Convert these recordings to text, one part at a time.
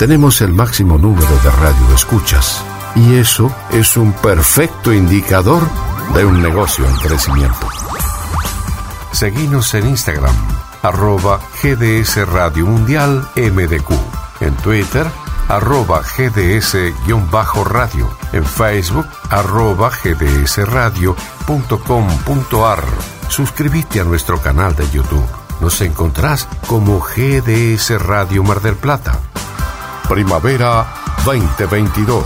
tenemos el máximo número de radio escuchas. Y eso es un perfecto indicador de un negocio en crecimiento. Seguimos en Instagram, arroba GDS Radio Mundial MDQ. En Twitter, arroba GDS-radio. En Facebook, arroba gdsradio.com.ar. Suscríbete a nuestro canal de YouTube. Nos encontrás como GDS Radio Mar del Plata. Primavera 2022.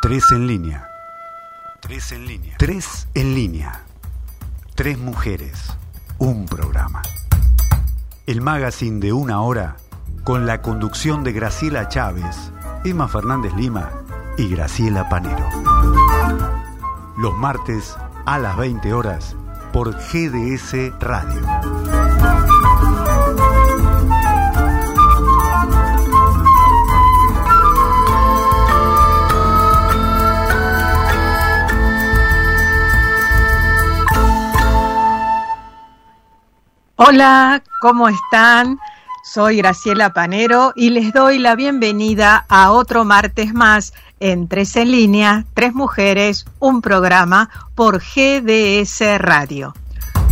Tres en línea. Tres en línea. Tres en línea. Tres mujeres. Un programa. El magazine de una hora con la conducción de Graciela Chávez, Emma Fernández Lima y Graciela Panero. Los martes a las 20 horas por GDS Radio. Hola, ¿cómo están? Soy Graciela Panero y les doy la bienvenida a otro martes más en Tres en Línea, Tres Mujeres, un programa por GDS Radio.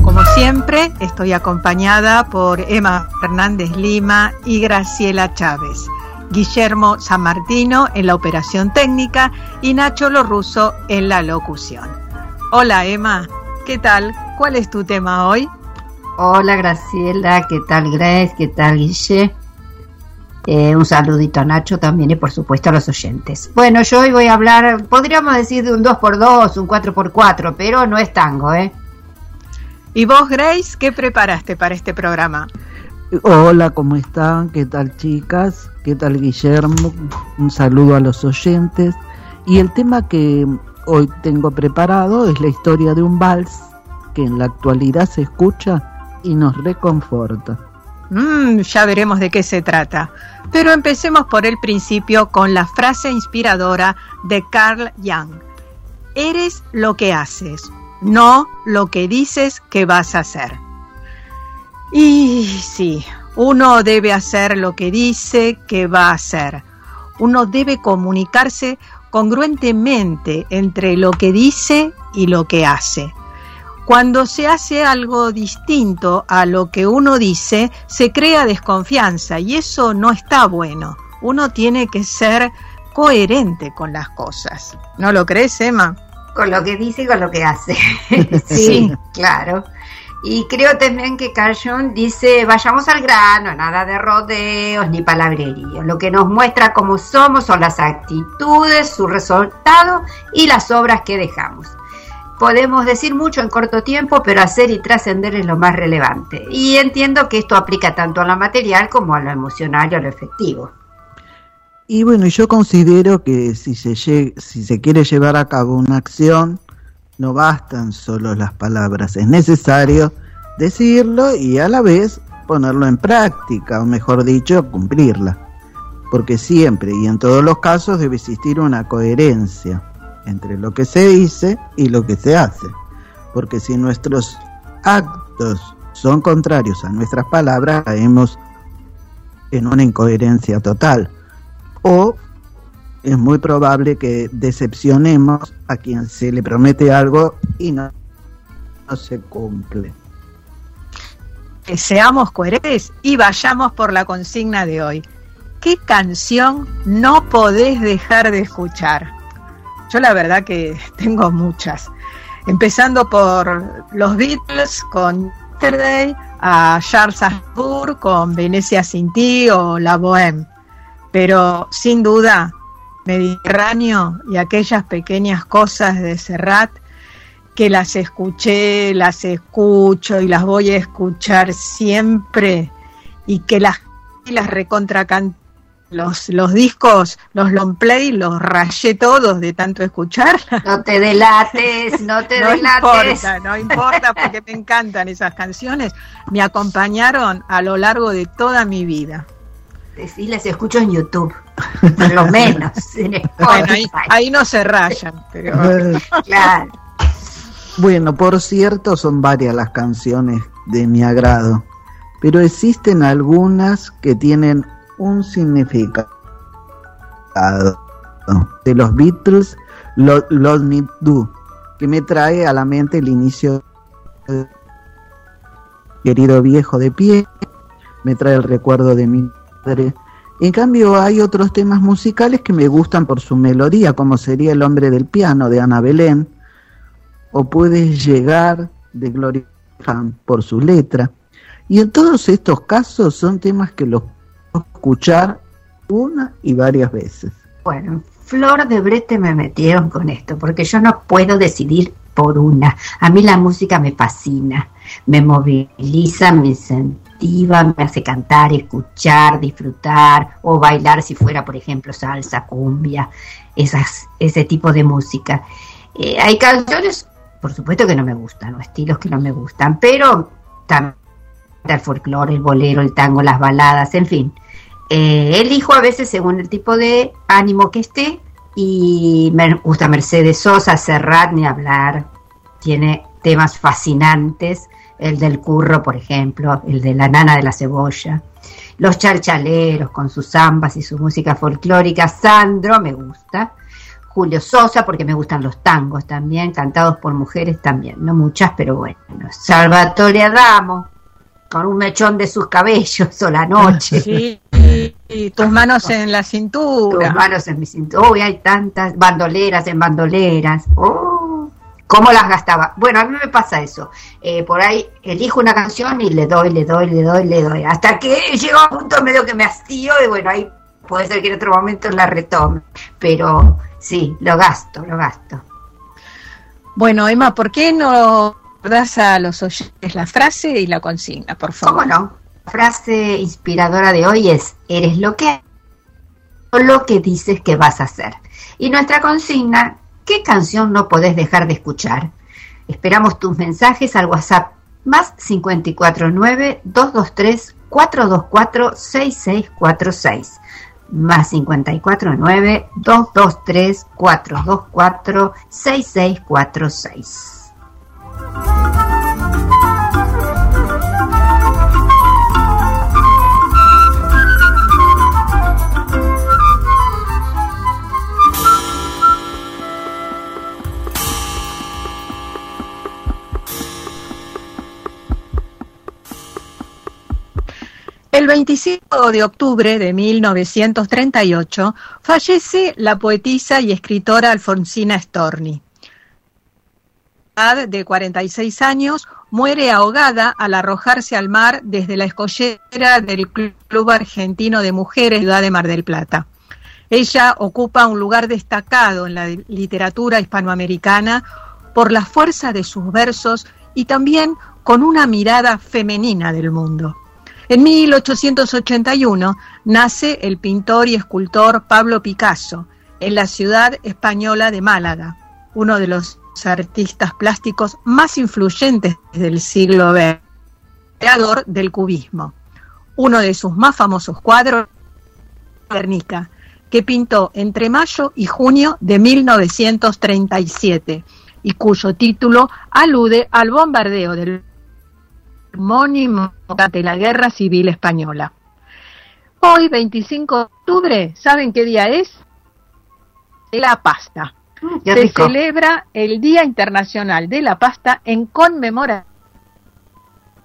Como siempre, estoy acompañada por Emma Fernández Lima y Graciela Chávez, Guillermo San Martino en la operación técnica y Nacho Lorruso en la locución. Hola Emma, ¿qué tal? ¿Cuál es tu tema hoy? Hola Graciela, ¿qué tal Grace? ¿Qué tal Guille? Eh, un saludito a Nacho también y por supuesto a los oyentes. Bueno, yo hoy voy a hablar, podríamos decir de un 2x2, un 4x4, pero no es tango, ¿eh? ¿Y vos, Grace, qué preparaste para este programa? Hola, ¿cómo están? ¿Qué tal chicas? ¿Qué tal Guillermo? Un saludo a los oyentes. Y el tema que hoy tengo preparado es la historia de un vals que en la actualidad se escucha y nos reconforta. Mm, ya veremos de qué se trata. Pero empecemos por el principio con la frase inspiradora de Carl Jung. Eres lo que haces, no lo que dices que vas a hacer. Y sí, uno debe hacer lo que dice que va a hacer. Uno debe comunicarse congruentemente entre lo que dice y lo que hace. Cuando se hace algo distinto a lo que uno dice, se crea desconfianza y eso no está bueno. Uno tiene que ser coherente con las cosas. ¿No lo crees, Emma? Con lo que dice y con lo que hace. sí, claro. Y creo también que Carl Jung dice, vayamos al grano, nada de rodeos ni palabreríos. Lo que nos muestra cómo somos son las actitudes, su resultado y las obras que dejamos podemos decir mucho en corto tiempo, pero hacer y trascender es lo más relevante. Y entiendo que esto aplica tanto a lo material como a lo emocional y a lo efectivo. Y bueno, yo considero que si se, si se quiere llevar a cabo una acción, no bastan solo las palabras, es necesario decirlo y a la vez ponerlo en práctica, o mejor dicho, cumplirla. Porque siempre y en todos los casos debe existir una coherencia entre lo que se dice y lo que se hace. Porque si nuestros actos son contrarios a nuestras palabras, caemos en una incoherencia total. O es muy probable que decepcionemos a quien se le promete algo y no, no se cumple. Seamos coherentes y vayamos por la consigna de hoy. ¿Qué canción no podés dejar de escuchar? Yo la verdad que tengo muchas. Empezando por los Beatles con Yesterday, a Charles Aznavour con Venecia sin ti o La Bohème. Pero sin duda, Mediterráneo y aquellas pequeñas cosas de Serrat que las escuché, las escucho y las voy a escuchar siempre y que las, las recontracanté los, los discos, los long play, los rayé todos de tanto escuchar. No te delates, no te no delates. Importa, no importa porque me encantan esas canciones. Me acompañaron a lo largo de toda mi vida. Sí, las escucho en YouTube, por lo menos. En bueno, ahí, ahí, no se rayan, pero claro. Bueno, por cierto, son varias las canciones de mi agrado. pero existen algunas que tienen un significado. De los Beatles, Los Me Do, que me trae a la mente el inicio de querido viejo de pie, me trae el recuerdo de mi padre. En cambio, hay otros temas musicales que me gustan por su melodía, como sería El hombre del piano de Ana Belén, o Puedes llegar de Gloria por su letra. Y en todos estos casos son temas que los escuchar una y varias veces. Bueno, Flor de Brete me metieron con esto, porque yo no puedo decidir por una. A mí la música me fascina, me moviliza, me incentiva, me hace cantar, escuchar, disfrutar o bailar si fuera, por ejemplo, salsa, cumbia, esas, ese tipo de música. Eh, hay canciones, por supuesto que no me gustan, o estilos que no me gustan, pero también el folclore, el bolero, el tango, las baladas, en fin. Eh, elijo a veces según el tipo de ánimo que esté y me gusta Mercedes Sosa, Serrat, ni hablar. Tiene temas fascinantes, el del curro, por ejemplo, el de la nana de la cebolla. Los charchaleros con sus zambas y su música folclórica. Sandro me gusta. Julio Sosa, porque me gustan los tangos también, cantados por mujeres también, no muchas, pero bueno. Salvatore Adamo, con un mechón de sus cabellos o la noche. Sí, y tus manos en la cintura. Tus manos en mi cintura. Uy, hay tantas bandoleras en bandoleras. Oh, ¿Cómo las gastaba? Bueno, a mí me pasa eso. Eh, por ahí elijo una canción y le doy, le doy, le doy, le doy. Hasta que llega a un punto medio que me hastío y bueno, ahí puede ser que en otro momento la retome. Pero sí, lo gasto, lo gasto. Bueno, Emma, ¿por qué no das a los oyentes la frase y la consigna, por favor. ¿Cómo no? La frase inspiradora de hoy es, eres lo que o lo que dices que vas a hacer. Y nuestra consigna, ¿qué canción no podés dejar de escuchar? Esperamos tus mensajes al WhatsApp más 549-223-424-6646. Más 549-223-424-6646. El 25 de octubre de 1938 fallece la poetisa y escritora Alfonsina Storni de 46 años, muere ahogada al arrojarse al mar desde la escollera del Club Argentino de Mujeres Ciudad de Mar del Plata. Ella ocupa un lugar destacado en la literatura hispanoamericana por la fuerza de sus versos y también con una mirada femenina del mundo. En 1881 nace el pintor y escultor Pablo Picasso en la ciudad española de Málaga, uno de los artistas plásticos más influyentes del siglo XX, creador del cubismo. Uno de sus más famosos cuadros, Guernica, que pintó entre mayo y junio de 1937 y cuyo título alude al bombardeo del homónimo de la Guerra Civil Española. Hoy, 25 de octubre, ¿saben qué día es? La pasta se celebra el Día Internacional de la Pasta en conmemoración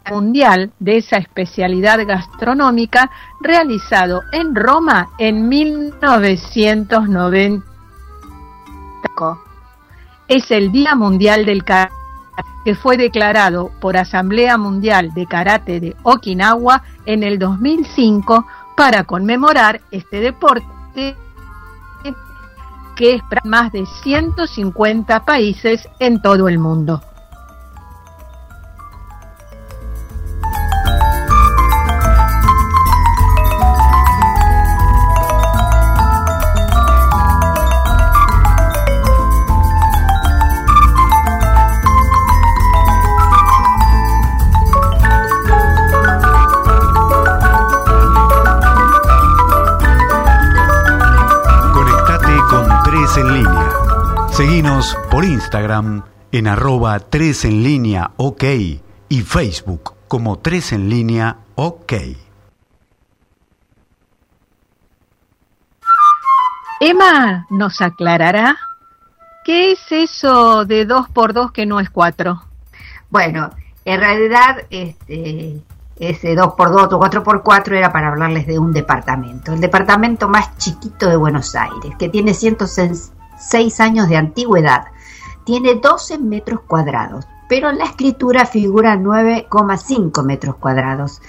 mundial de esa especialidad gastronómica realizado en Roma en 1990. Es el Día Mundial del Karate que fue declarado por Asamblea Mundial de Karate de Okinawa en el 2005 para conmemorar este deporte que es para más de 150 países en todo el mundo. Seguinos por Instagram en arroba 3 en línea OK y Facebook como tres en línea OK. Emma nos aclarará qué es eso de 2 por 2 que no es 4. Bueno, en realidad este, ese 2 por 2 o 4 por 4 era para hablarles de un departamento, el departamento más chiquito de Buenos Aires, que tiene 106 años de antigüedad, tiene 12 metros cuadrados, pero en la escritura figura 9,5 metros cuadrados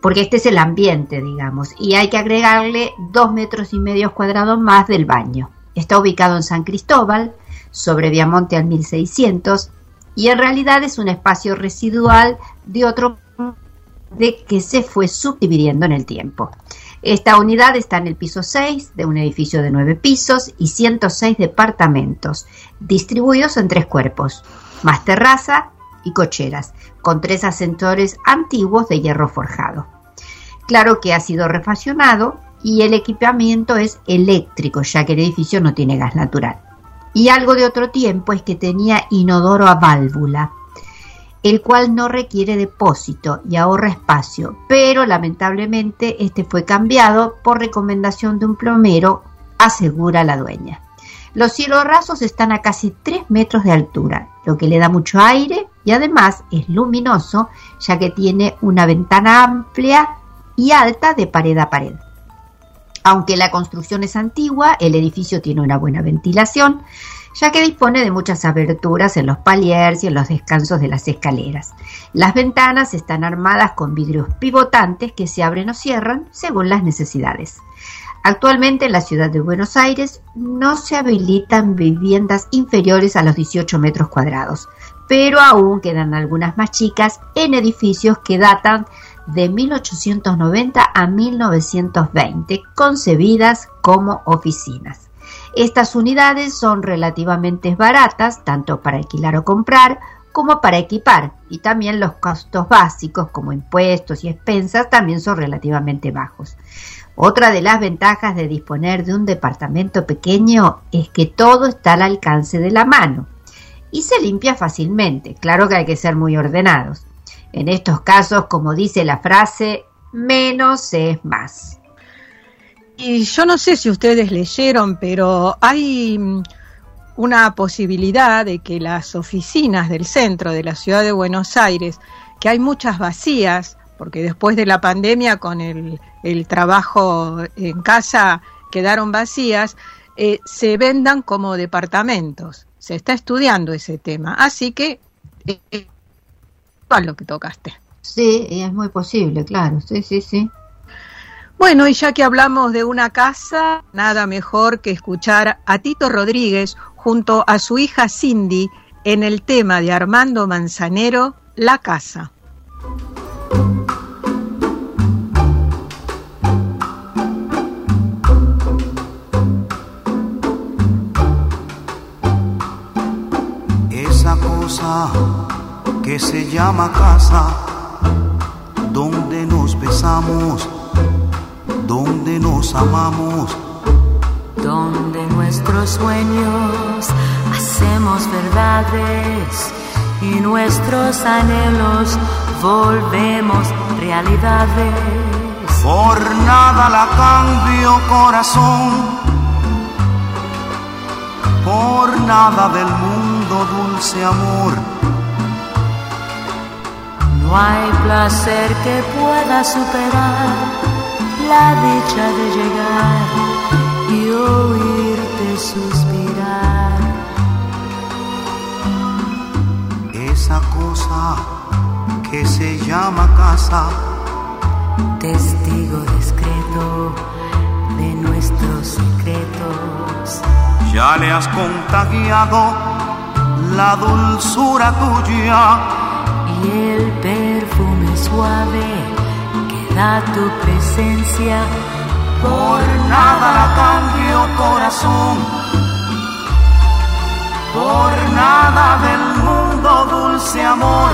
porque este es el ambiente, digamos, y hay que agregarle dos metros y medio cuadrados más del baño. Está ubicado en San Cristóbal, sobre Viamonte al 1600, y en realidad es un espacio residual de otro de que se fue subdividiendo en el tiempo. Esta unidad está en el piso 6 de un edificio de 9 pisos y 106 departamentos, distribuidos en tres cuerpos, más terraza y cocheras, con tres ascensores antiguos de hierro forjado. Claro que ha sido refaccionado y el equipamiento es eléctrico, ya que el edificio no tiene gas natural. Y algo de otro tiempo es que tenía inodoro a válvula, el cual no requiere depósito y ahorra espacio, pero lamentablemente este fue cambiado por recomendación de un plomero, asegura la dueña. Los cielos rasos están a casi 3 metros de altura, lo que le da mucho aire y además es luminoso ya que tiene una ventana amplia y alta de pared a pared. Aunque la construcción es antigua, el edificio tiene una buena ventilación, ya que dispone de muchas aberturas en los paliers y en los descansos de las escaleras. Las ventanas están armadas con vidrios pivotantes que se abren o cierran según las necesidades. Actualmente en la ciudad de Buenos Aires no se habilitan viviendas inferiores a los 18 metros cuadrados, pero aún quedan algunas más chicas en edificios que datan de 1890 a 1920, concebidas como oficinas. Estas unidades son relativamente baratas, tanto para alquilar o comprar, como para equipar, y también los costos básicos, como impuestos y expensas, también son relativamente bajos. Otra de las ventajas de disponer de un departamento pequeño es que todo está al alcance de la mano y se limpia fácilmente. Claro que hay que ser muy ordenados. En estos casos, como dice la frase, menos es más. Y yo no sé si ustedes leyeron, pero hay mm, una posibilidad de que las oficinas del centro de la ciudad de Buenos Aires, que hay muchas vacías, porque después de la pandemia con el, trabajo en casa quedaron vacías, eh, se vendan como departamentos. Se está estudiando ese tema. Así que eh, es lo que tocaste. Sí, es muy posible, claro. Sí, sí, sí. Bueno, y ya que hablamos de una casa, nada mejor que escuchar a Tito Rodríguez junto a su hija Cindy en el tema de Armando Manzanero, La Casa. que se llama casa, donde nos besamos, donde nos amamos, donde nuestros sueños hacemos verdades y nuestros anhelos volvemos realidades. Por nada la cambio corazón, por nada del mundo dulce amor. No hay placer que pueda superar la dicha de llegar y oírte suspirar. Esa cosa que se llama casa, testigo discreto de nuestros secretos. Ya le has contagiado la dulzura tuya y el perfume suave tu presencia. Por nada la cambio corazón, por nada del mundo dulce amor.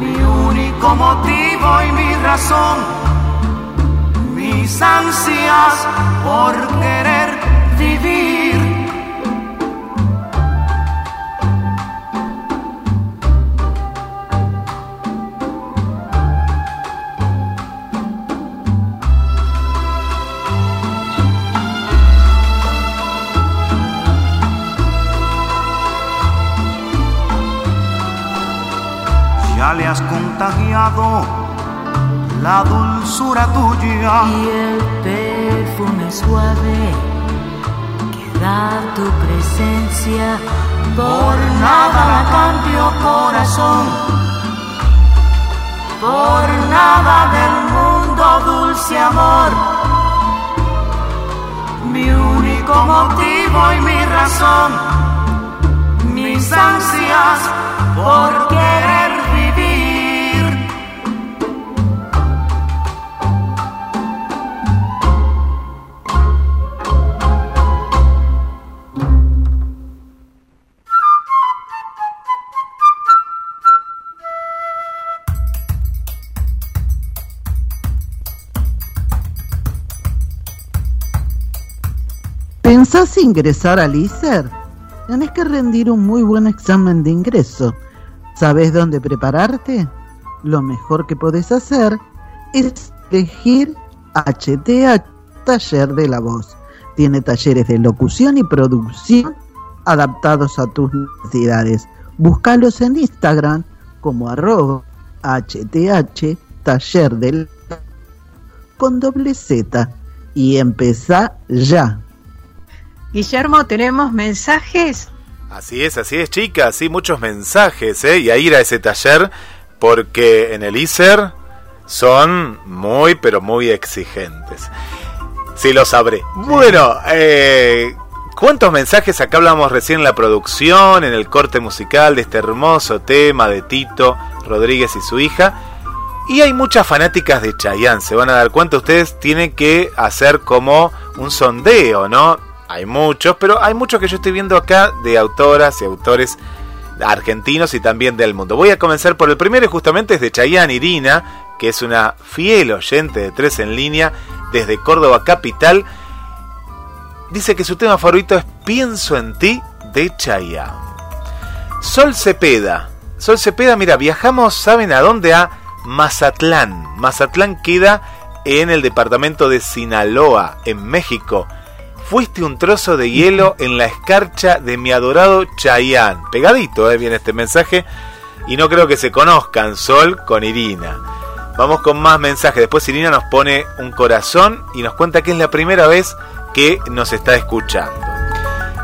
Mi único motivo y mi razón, mis ansias por querer vivir has contagiado la dulzura tuya. Y el perfume suave que da tu presencia. Por nada la cambio corazón. Por nada del mundo, dulce amor. Mi único motivo y mi razón. Mis ansias por querer ¿Pensás ingresar al ISER? Tenés que rendir un muy buen examen de ingreso. ¿Sabés dónde prepararte? Lo mejor que podés hacer es elegir HTA Taller de la Voz. Tiene talleres de locución y producción adaptados a tus necesidades. Búscalos en Instagram como arroba HTH Taller del con doble Z y empezá ya. Guillermo, ¿tenemos mensajes? Así es, así es, chicas, sí, muchos mensajes, ¿eh? Y a ir a ese taller porque en el ISER son muy, pero muy exigentes. Sí, lo sabré. Bueno, eh, ¿cuántos mensajes acá hablamos recién en la producción, en el corte musical de este hermoso tema de Tito Rodríguez y su hija? Y hay muchas fanáticas de Chayanne, se van a dar cuenta, ustedes tienen que hacer como un sondeo, ¿no? Hay muchos, pero hay muchos que yo estoy viendo acá de autoras y autores argentinos y también del mundo. Voy a comenzar por el primero y justamente es de Chayanne Irina, que es una fiel oyente de Tres en línea desde Córdoba Capital. Dice que su tema favorito es Pienso en ti de Chayanne. Sol Cepeda. Sol Cepeda, mira, viajamos, ¿saben a dónde? A Mazatlán. Mazatlán queda en el departamento de Sinaloa, en México. Fuiste un trozo de hielo en la escarcha de mi adorado Chayanne. Pegadito, eh, viene este mensaje. Y no creo que se conozcan Sol con Irina. Vamos con más mensajes. Después Irina nos pone un corazón y nos cuenta que es la primera vez que nos está escuchando.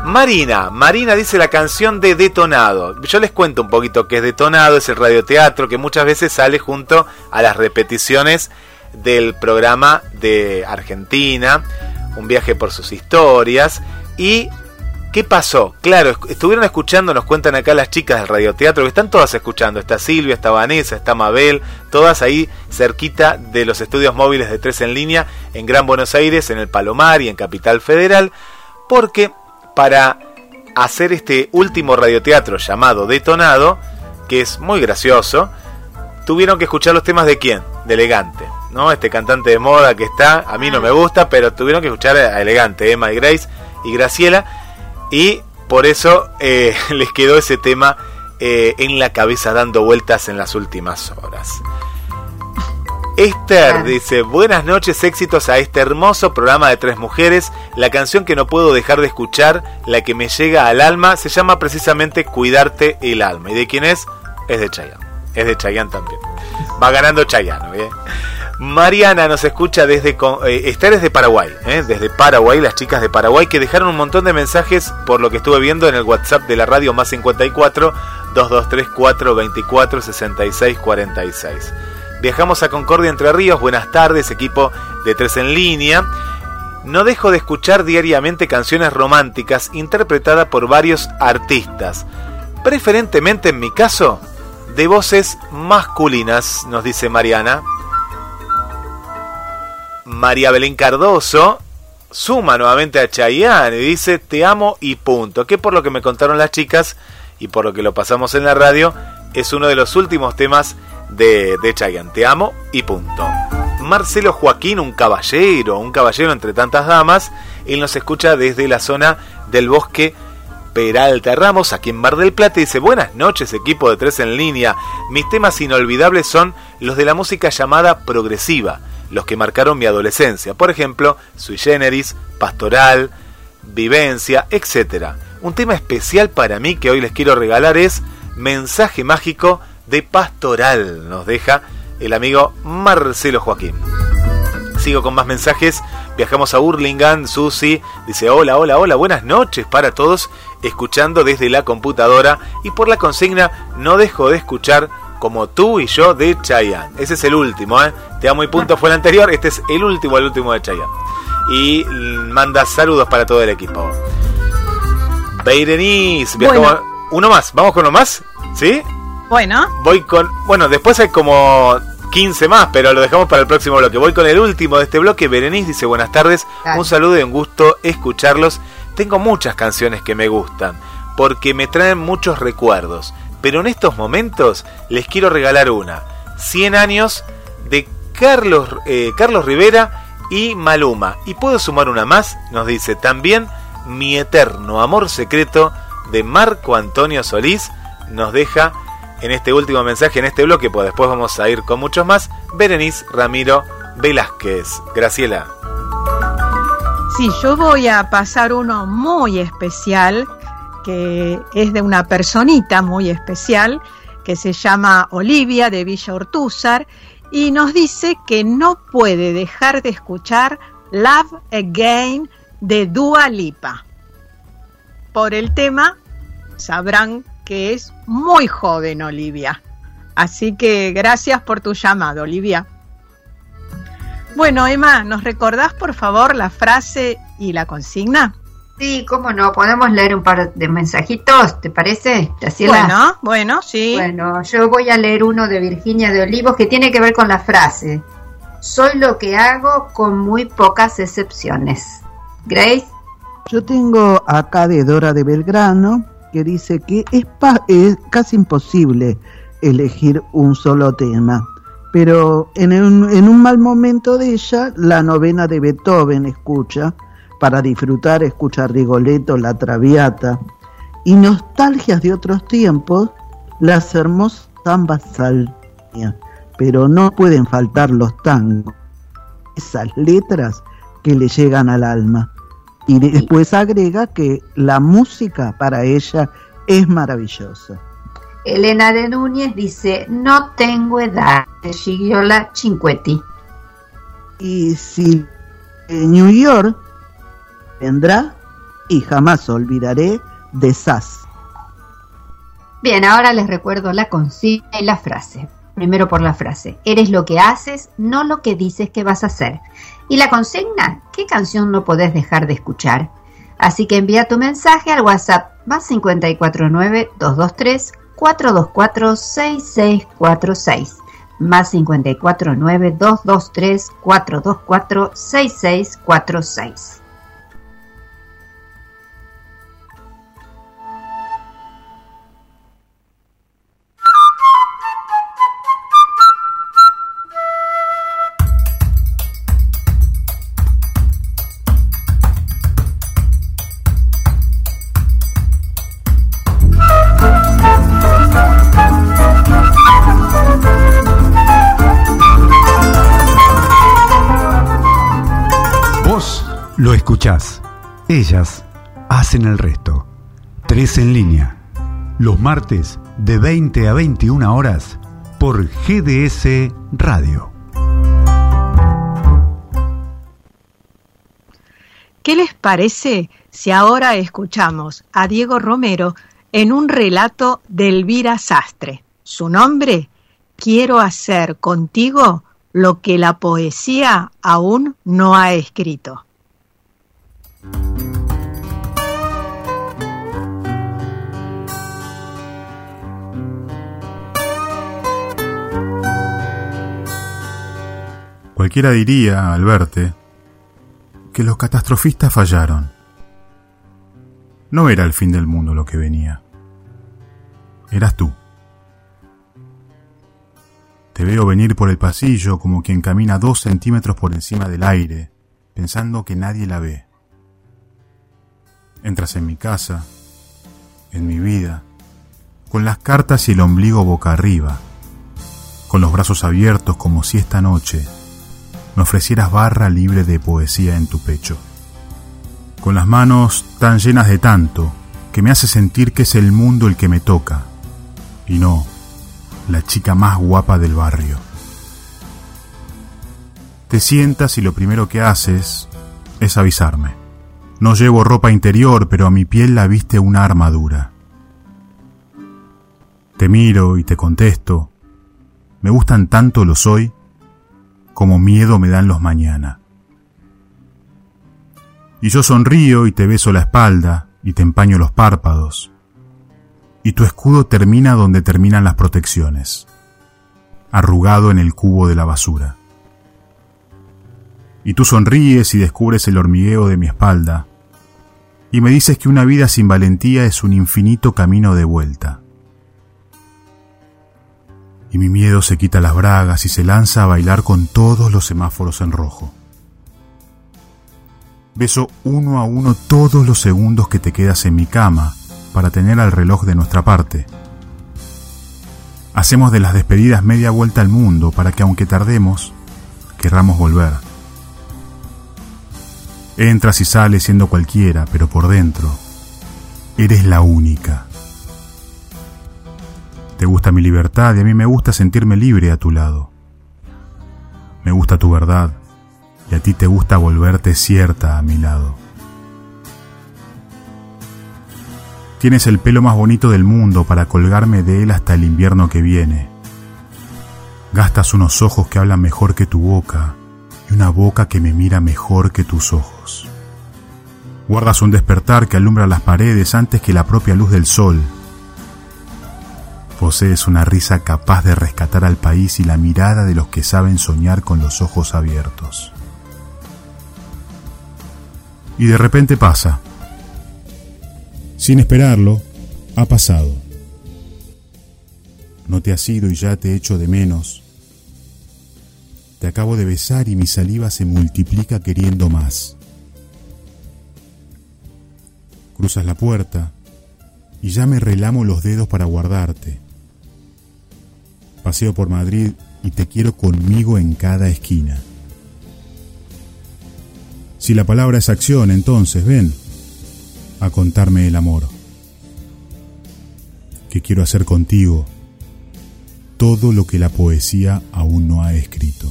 Marina, Marina dice la canción de Detonado. Yo les cuento un poquito qué es Detonado, es el radioteatro que muchas veces sale junto a las repeticiones del programa de Argentina, un viaje por sus historias. ¿Y qué pasó? Claro, estuvieron escuchando, nos cuentan acá las chicas del radioteatro, que están todas escuchando. Está Silvia, está Vanessa, está Mabel, todas ahí cerquita de los estudios móviles de Tres en línea en Gran Buenos Aires, en el Palomar y en Capital Federal, porque para hacer este último radioteatro llamado Detonado, que es muy gracioso, tuvieron que escuchar los temas de quién? De Elegante, ¿no? Este cantante de moda que está, a mí no me gusta, pero tuvieron que escuchar a Elegante, Emma y Grace y Graciela, y por eso eh, les quedó ese tema eh, en la cabeza dando vueltas en las últimas horas. Esther dice, buenas noches, éxitos a este hermoso programa de tres mujeres. La canción que no puedo dejar de escuchar, la que me llega al alma, se llama precisamente Cuidarte el alma. ¿Y de quién es? Es de Chayanne. Es de Chayanne también. Va ganando Chayanne, ¿bien? Mariana nos escucha desde... Eh, es de Paraguay, ¿eh? desde Paraguay, las chicas de Paraguay, que dejaron un montón de mensajes por lo que estuve viendo en el WhatsApp de la radio más 54 223 424 66 46. Viajamos a Concordia Entre Ríos. Buenas tardes, equipo de Tres en Línea. No dejo de escuchar diariamente canciones románticas interpretadas por varios artistas. Preferentemente, en mi caso, de voces masculinas, nos dice Mariana. María Belén Cardoso suma nuevamente a Chayanne y dice te amo y punto. Que por lo que me contaron las chicas y por lo que lo pasamos en la radio, es uno de los últimos temas de, de Chayanne. Te amo y punto. Marcelo Joaquín, un caballero, un caballero entre tantas damas, él nos escucha desde la zona del bosque Peralta Ramos, aquí en Mar del Plata, dice, buenas noches equipo de tres en línea, mis temas inolvidables son los de la música llamada progresiva, los que marcaron mi adolescencia, por ejemplo, Sui Generis, Pastoral, Vivencia, etc. Un tema especial para mí que hoy les quiero regalar es Mensaje Mágico de Pastoral, nos deja el amigo Marcelo Joaquín. Sigo con más mensajes. Viajamos a Hurlingham. Susi dice: Hola, hola, hola, buenas noches para todos. Escuchando desde la computadora. Y por la consigna, no dejo de escuchar como tú y yo de Chayanne. Ese es el último, ¿eh? Te amo y punto fue el anterior. Este es el último, el último de Chayanne. Y manda saludos para todo el equipo. Berenice, viajamos. Uno más, vamos con uno más, ¿sí? Bueno. Voy con. Bueno, después hay como 15 más, pero lo dejamos para el próximo bloque. Voy con el último de este bloque. Berenice dice buenas tardes, un saludo y un gusto escucharlos. Tengo muchas canciones que me gustan, porque me traen muchos recuerdos. Pero en estos momentos les quiero regalar una. 100 años de Carlos, eh, Carlos Rivera y Maluma. Y puedo sumar una más, nos dice también Mi Eterno Amor Secreto de Marco Antonio Solís. Nos deja en este último mensaje, en este bloque, pues después vamos a ir con muchos más, Berenice Ramiro Velázquez. Graciela. Sí, yo voy a pasar uno muy especial, que es de una personita muy especial, que se llama Olivia de Villa Ortúzar, y nos dice que no puede dejar de escuchar Love Again de Dua Lipa. Por el tema, sabrán que es muy joven, Olivia. Así que gracias por tu llamado, Olivia. Bueno, Emma, ¿nos recordás por favor la frase y la consigna? Sí, cómo no, podemos leer un par de mensajitos, ¿te parece? Bueno, bueno, sí. Bueno, yo voy a leer uno de Virginia de Olivos que tiene que ver con la frase. Soy lo que hago con muy pocas excepciones. Grace. Yo tengo acá de Dora de Belgrano que dice que es, es casi imposible elegir un solo tema. Pero en un, mal momento de ella, la novena de Beethoven escucha, para disfrutar escucha Rigoletto, La Traviata, y nostalgias de otros tiempos, las hermosas ambas salmias, pero no pueden faltar los tangos, esas letras que le llegan al alma. Y después agrega que la música para ella es maravillosa. Elena de Núñez dice, no tengo edad, de Gigiola Cinquetti. Y si New York vendrá y jamás olvidaré de Sass. Bien, ahora les recuerdo la consigna y la frase. Primero por la frase, eres lo que haces, no lo que dices que vas a hacer. Y la consigna, ¿qué canción no podés dejar de escuchar? Así que envía tu mensaje al WhatsApp más 549-223-424-6646. Más 549-223-424-6646. Escuchás. Ellas hacen el resto. Tres en línea. Los martes de 20 a 21 horas por GDS Radio. ¿Qué les parece si ahora escuchamos a Diego Romero en un relato de Elvira Sastre? Su nombre, Quiero hacer contigo lo que la poesía aún no ha escrito. Cualquiera diría, al verte, que los catastrofistas fallaron. No era el fin del mundo lo que venía. Eras tú. Te veo venir por el pasillo como quien camina dos centímetros por encima del aire, pensando que nadie la ve. Entras en mi casa, en mi vida, con las cartas y el ombligo boca arriba, con los brazos abiertos como si esta noche me ofrecieras barra libre de poesía en tu pecho, con las manos tan llenas de tanto que me hace sentir que es el mundo el que me toca, y no, la chica más guapa del barrio. Te sientas y lo primero que haces es avisarme. No llevo ropa interior, pero a mi piel la viste una armadura. Te miro y te contesto. Me gustan tanto los hoy como miedo me dan los mañana. Y yo sonrío y te beso la espalda y te empaño los párpados. Y tu escudo termina donde terminan las protecciones, arrugado en el cubo de la basura. Y tú sonríes y descubres el hormigueo de mi espalda, y me dices que una vida sin valentía es un infinito camino de vuelta. Y mi miedo se quita las bragas y se lanza a bailar con todos los semáforos en rojo. Beso uno a uno todos los segundos que te quedas en mi cama para tener al reloj de nuestra parte. Hacemos de las despedidas media vuelta al mundo para que aunque tardemos, querramos volver. Entras y sales siendo cualquiera, pero por dentro, eres la única. Te gusta mi libertad y a mí me gusta sentirme libre a tu lado. Me gusta tu verdad, y a ti te gusta volverte cierta a mi lado. Tienes el pelo más bonito del mundo para colgarme de él hasta el invierno que viene. Gastas unos ojos que hablan mejor que tu boca y una boca que me mira mejor que tus ojos. Guardas un despertar que alumbra las paredes antes que la propia luz del sol. Posees una risa capaz de rescatar al país y la mirada de los que saben soñar con los ojos abiertos y de repente pasa. Sin esperarlo, ha pasado. No te has ido y ya te echo de menos. Te acabo de besar y mi saliva se multiplica queriendo más. Cruzas la puerta y ya me relamo los dedos para guardarte. Paseo por Madrid y te quiero conmigo en cada esquina. Si la palabra es acción, entonces ven a contarme el amor. Que quiero hacer contigo todo lo que la poesía aún no ha escrito.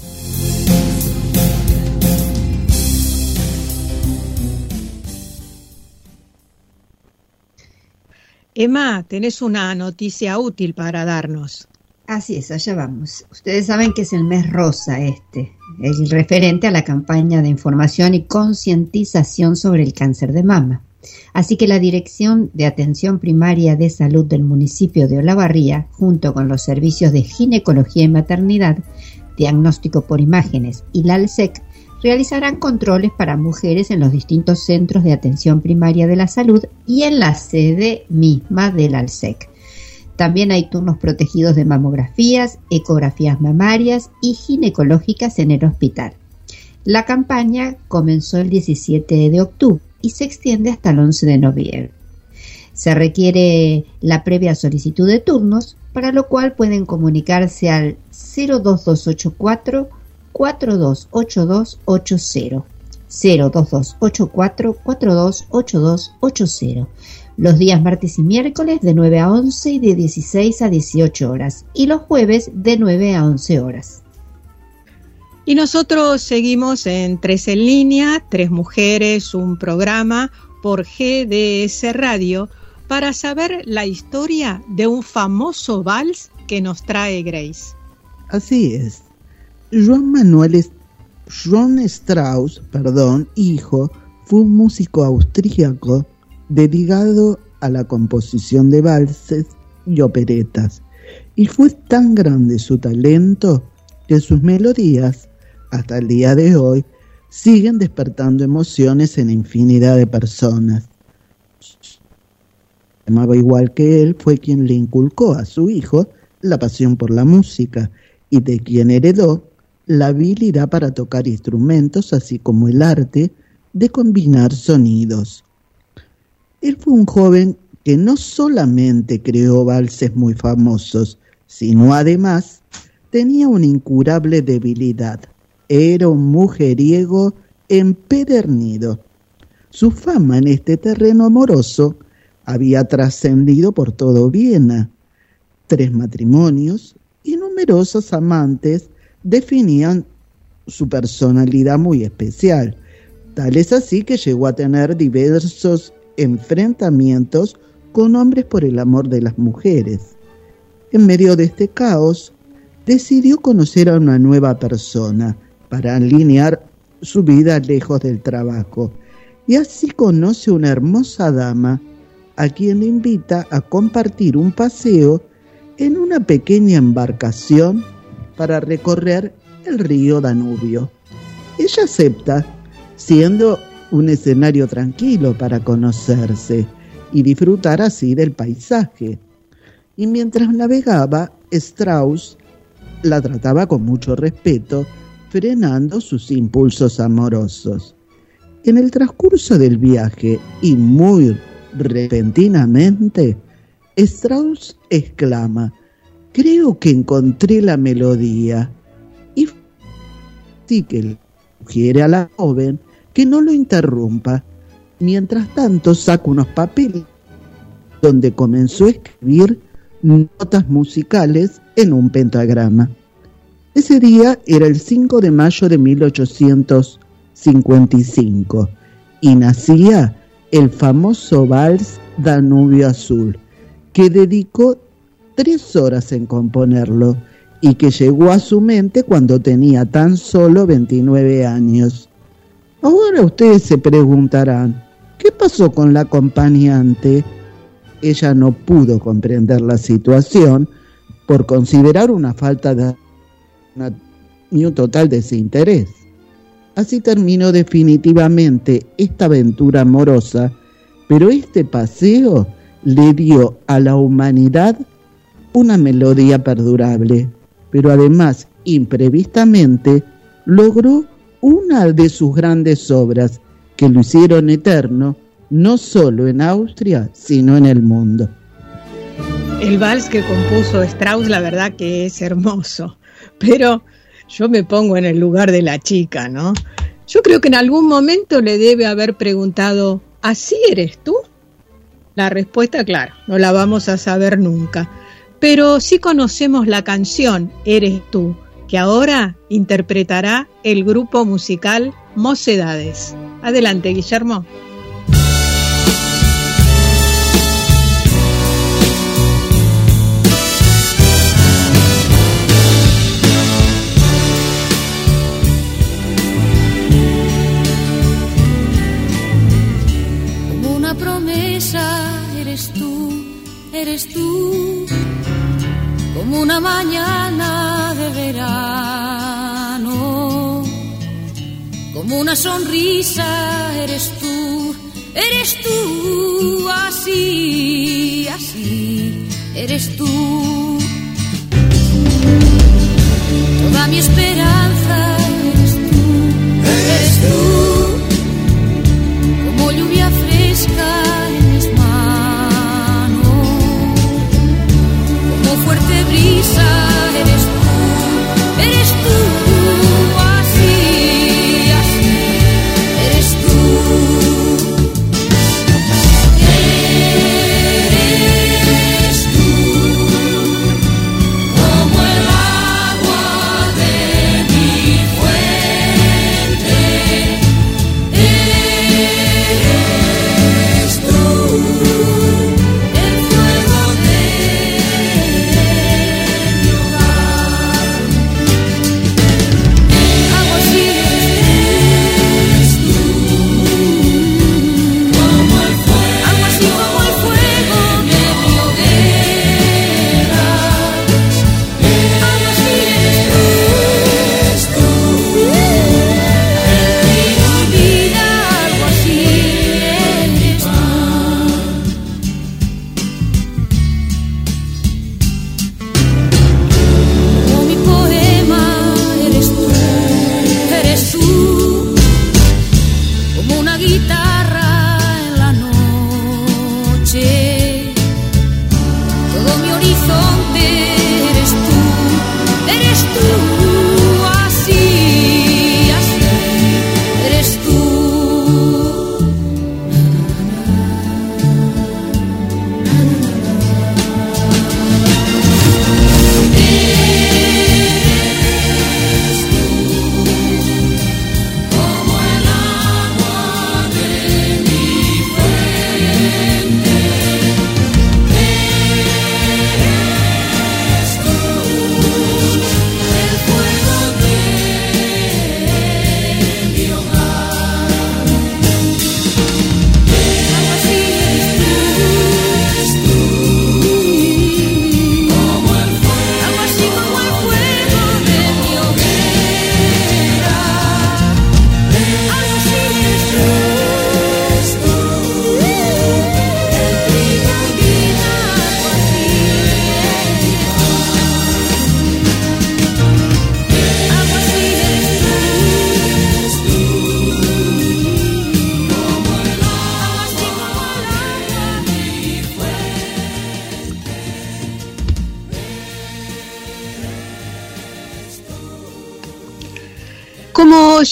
Emma, tenés una noticia útil para darnos. Así es, allá vamos. Ustedes saben que es el mes rosa este, el referente a la campaña de información y concientización sobre el cáncer de mama. Así que la Dirección de Atención Primaria de Salud del municipio de Olavarría, junto con los servicios de ginecología y maternidad, diagnóstico por imágenes y la realizarán controles para mujeres en los distintos centros de atención primaria de la salud y en la sede misma del ALSEC también hay turnos protegidos de mamografías, ecografías mamarias y ginecológicas en el hospital. La campaña comenzó el 17 de octubre y se extiende hasta el 11 de noviembre. Se requiere la previa solicitud de turnos, para lo cual pueden comunicarse al 02284 428280 02284 428280 los días martes y miércoles de 9 a 11 y de 16 a 18 horas y los jueves de 9 a 11 horas. Y nosotros seguimos en Tres en línea, Tres Mujeres, un programa por GDS Radio para saber la historia de un famoso vals que nos trae Grace. Así es. Joan Manuel Strauss, perdón, hijo, fue un músico austríaco dedicado a la composición de valses y operetas, y fue tan grande su talento que sus melodías, hasta el día de hoy, siguen despertando emociones en infinidad de personas. Amaba igual que él fue quien le inculcó a su hijo la pasión por la música y de quien heredó la habilidad para tocar instrumentos, así como el arte de combinar sonidos. Él fue un joven que no solamente creó valses muy famosos, sino además tenía una incurable debilidad. Era un mujeriego empedernido. Su fama en este terreno amoroso había trascendido por todo Viena. Tres matrimonios, numerosos amantes definían su personalidad muy especial. Tal es así que llegó a tener diversos enfrentamientos con hombres por el amor de las mujeres. En medio de este caos, decidió conocer a una nueva persona para alinear su vida lejos del trabajo y así conoce una hermosa dama a quien invita a compartir un paseo en una pequeña embarcación para recorrer el río Danubio. Ella acepta, siendo un escenario tranquilo para conocerse y disfrutar así del paisaje. Y mientras navegaba, Strauss la trataba con mucho respeto, frenando sus impulsos amorosos. En el transcurso del viaje y muy repentinamente, Strauss exclama, creo que encontré la melodía. Y le sugiere a la joven que no lo interrumpa. Mientras tanto saca unos papeles donde comenzó a escribir notas musicales en un pentagrama. Ese día era el 5 de mayo de 1855 y nacía el famoso vals Danubio Azul, que dedicó tres horas en componerlo y que llegó a su mente cuando tenía tan solo 29 años. Ahora ustedes se preguntarán, ¿qué pasó con la acompañante? Ella no pudo comprender la situación por considerar una falta de un total desinterés. Así terminó definitivamente esta aventura amorosa, pero este paseo le dio a la humanidad una melodía perdurable, pero además, imprevistamente, logró una de sus grandes obras que lo hicieron eterno, no solo en Austria, sino en el mundo. El vals que compuso Strauss, la verdad que es hermoso, pero yo me pongo en el lugar de la chica, ¿no? Yo creo que en algún momento le debe haber preguntado, ¿así eres tú? La respuesta, claro, no la vamos a saber nunca, pero sí conocemos la canción Eres tú, que ahora interpretará el grupo musical Mocedades. Adelante, Guillermo. Sonrisa eres tú, eres tú, así, así, eres tú. Toda mi esperanza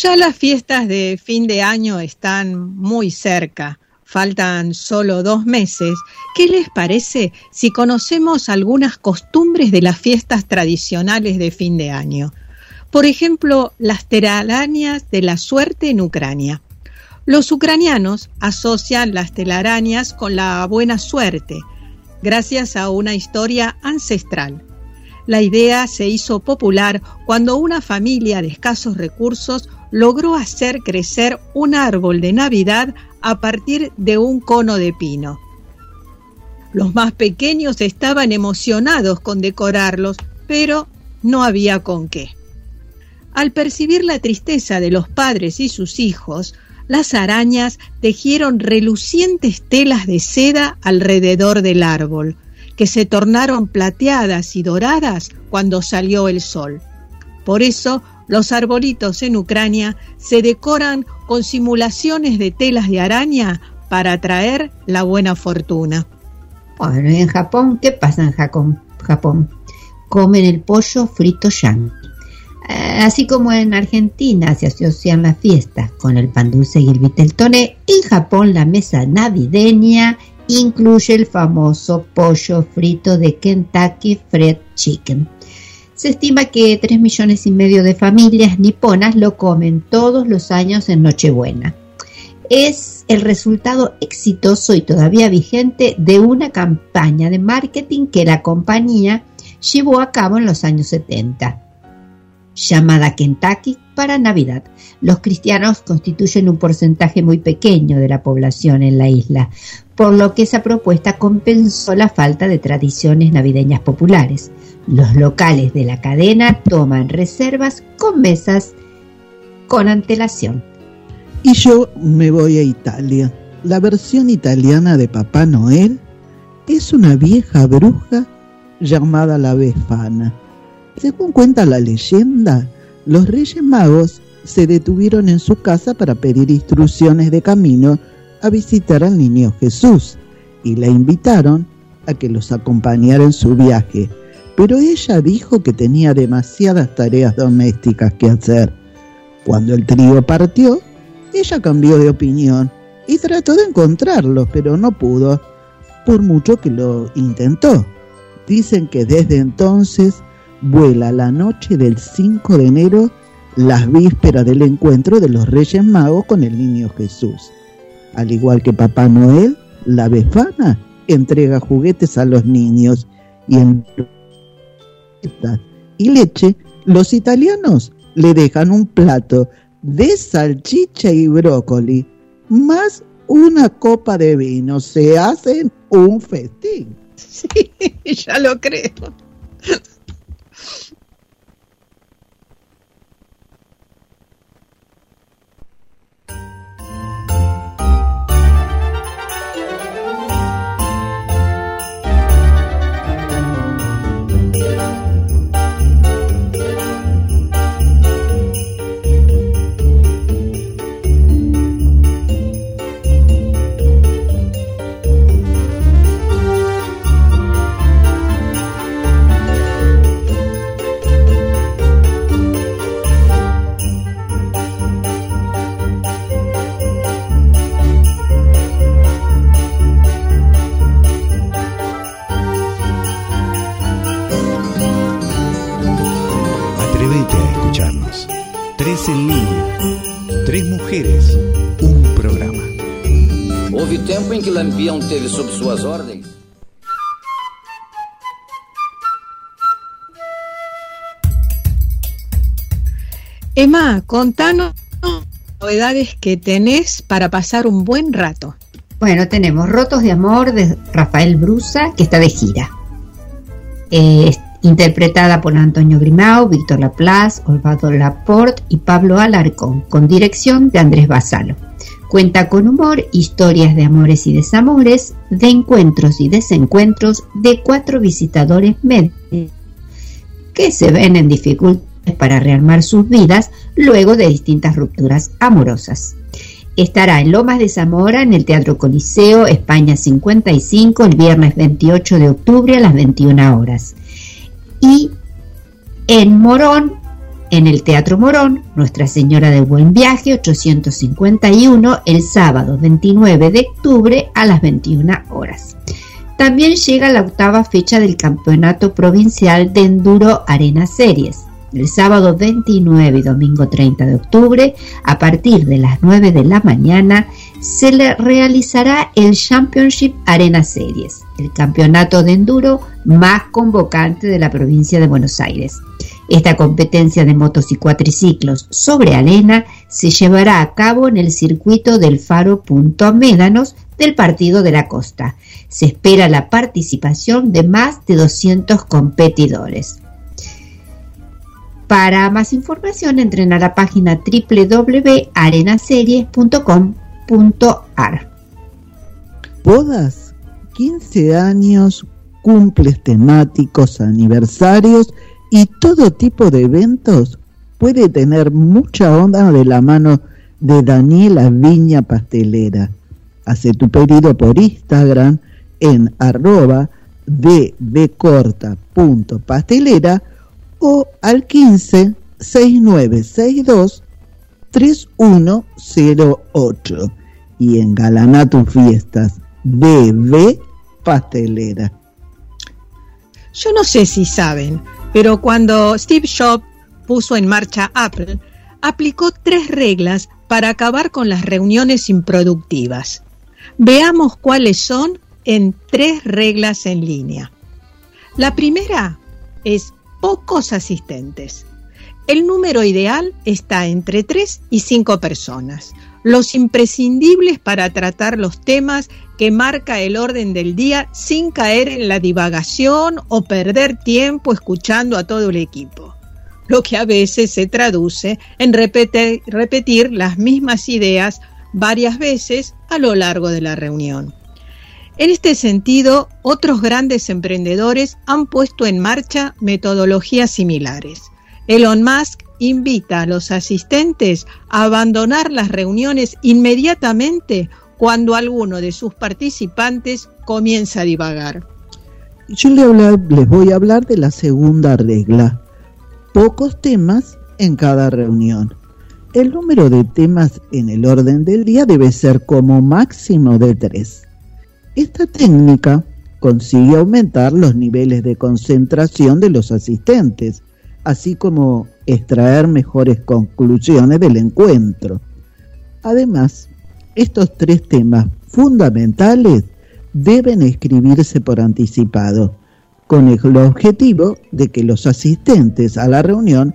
ya las fiestas de fin de año están muy cerca, faltan solo dos meses, ¿qué les parece si conocemos algunas costumbres de las fiestas tradicionales de fin de año? Por ejemplo, las telarañas de la suerte en Ucrania. Los ucranianos asocian las telarañas con la buena suerte, gracias a una historia ancestral. La idea se hizo popular cuando una familia de escasos recursos logró hacer crecer un árbol de Navidad a partir de un cono de pino. Los más pequeños estaban emocionados con decorarlos, pero no había con qué. Al percibir la tristeza de los padres y sus hijos, las arañas tejieron relucientes telas de seda alrededor del árbol, que se tornaron plateadas y doradas cuando salió el sol. Por eso, los arbolitos en Ucrania se decoran con simulaciones de telas de araña para atraer la buena fortuna. Bueno, en Japón, ¿qué pasa en Japón? Comen el pollo frito yang. Eh, así como en Argentina se asocian las fiestas con el pan dulce y el viteltoné, en Japón la mesa navideña incluye el famoso pollo frito de Kentucky Fried Chicken. Se estima que 3 millones y medio de familias niponas lo comen todos los años en Nochebuena. Es el resultado exitoso y todavía vigente de una campaña de marketing que la compañía llevó a cabo en los años 70 llamada Kentucky para Navidad. Los cristianos constituyen un porcentaje muy pequeño de la población en la isla, por lo que esa propuesta compensó la falta de tradiciones navideñas populares. Los locales de la cadena toman reservas con mesas con antelación. Y yo me voy a Italia. La versión italiana de Papá Noel es una vieja bruja llamada la Befana según cuenta la leyenda, los Reyes Magos se detuvieron en su casa para pedir instrucciones de camino a visitar al niño Jesús y la invitaron a que los acompañara en su viaje, pero ella dijo que tenía demasiadas tareas domésticas que hacer. Cuando el trío partió, ella cambió de opinión y trató de encontrarlos, pero no pudo, por mucho que lo intentó. Dicen que desde entonces vuela la noche del 5 de enero, las vísperas del encuentro de los Reyes Magos con el Niño Jesús. Al igual que Papá Noel, la befana entrega juguetes a los niños y en y leche, los italianos le dejan un plato de salchicha y brócoli, más una copa de vino. Se hacen un festín. Sí, ya lo creo. Lampião teve sob suas ordens. Emma, contanos novedades que tenés para pasar un buen rato. Bueno, tenemos Rotos de Amor de Rafael Brusa, que está de gira. Eh, interpretada por Antonio Grimao, Víctor Laplace, Olvado Laporte y Pablo Alarcón, con dirección de Andrés Basalo. Cuenta con humor, historias de amores y desamores, de encuentros y desencuentros de cuatro visitadores médicos que se ven en dificultades para rearmar sus vidas luego de distintas rupturas amorosas. Estará en Lomas de Zamora, en el Teatro Coliseo, España 55, el viernes 28 de octubre a las 21 horas y en Morón en el Teatro Morón, Nuestra Señora del Buen Viaje 851, el sábado 29 de octubre a las 21 horas. También llega la octava fecha del Campeonato Provincial de Enduro Arena Series. El sábado 29 y domingo 30 de octubre, a partir de las 9 de la mañana, se le realizará el Championship Arena Series, el campeonato de enduro más convocante de la provincia de Buenos Aires. Esta competencia de motos y cuatriciclos sobre arena se llevará a cabo en el circuito del Faro Punto Médanos del Partido de la Costa. Se espera la participación de más de 200 competidores. Para más información entren a la página www.arenaseries.com.ar. Bodas, 15 años, cumples temáticos, aniversarios y todo tipo de eventos puede tener mucha onda de la mano de Daniela Viña Pastelera. Hace tu pedido por Instagram en arroba dbcorta.pastelera o al 15 6962 3108 y engalana tus fiestas BB Pastelera. Yo no sé si saben, pero cuando Steve Jobs puso en marcha Apple, aplicó tres reglas para acabar con las reuniones improductivas. Veamos cuáles son en tres reglas en línea. La primera es pocos asistentes. El número ideal está entre tres y cinco personas, los imprescindibles para tratar los temas que marca el orden del día sin caer en la divagación o perder tiempo escuchando a todo el equipo, lo que a veces se traduce en repetir, las mismas ideas varias veces a lo largo de la reunión. En este sentido, otros grandes emprendedores han puesto en marcha metodologías similares. Elon Musk invita a los asistentes a abandonar las reuniones inmediatamente cuando alguno de sus participantes comienza a divagar. Yo les voy a hablar de la segunda regla. Pocos temas en cada reunión. El número de temas en el orden del día debe ser como máximo de tres. Esta técnica consigue aumentar los niveles de concentración de los asistentes, así como extraer mejores conclusiones del encuentro. Además, estos tres temas fundamentales deben escribirse por anticipado, con el objetivo de que los asistentes a la reunión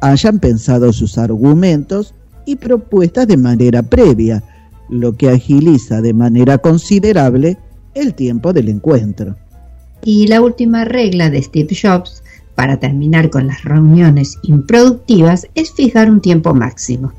hayan pensado sus argumentos y propuestas de manera previa, lo que agiliza de manera considerable el tiempo del encuentro. Y la última regla de Steve Jobs para terminar con las reuniones improductivas es fijar un tiempo máximo.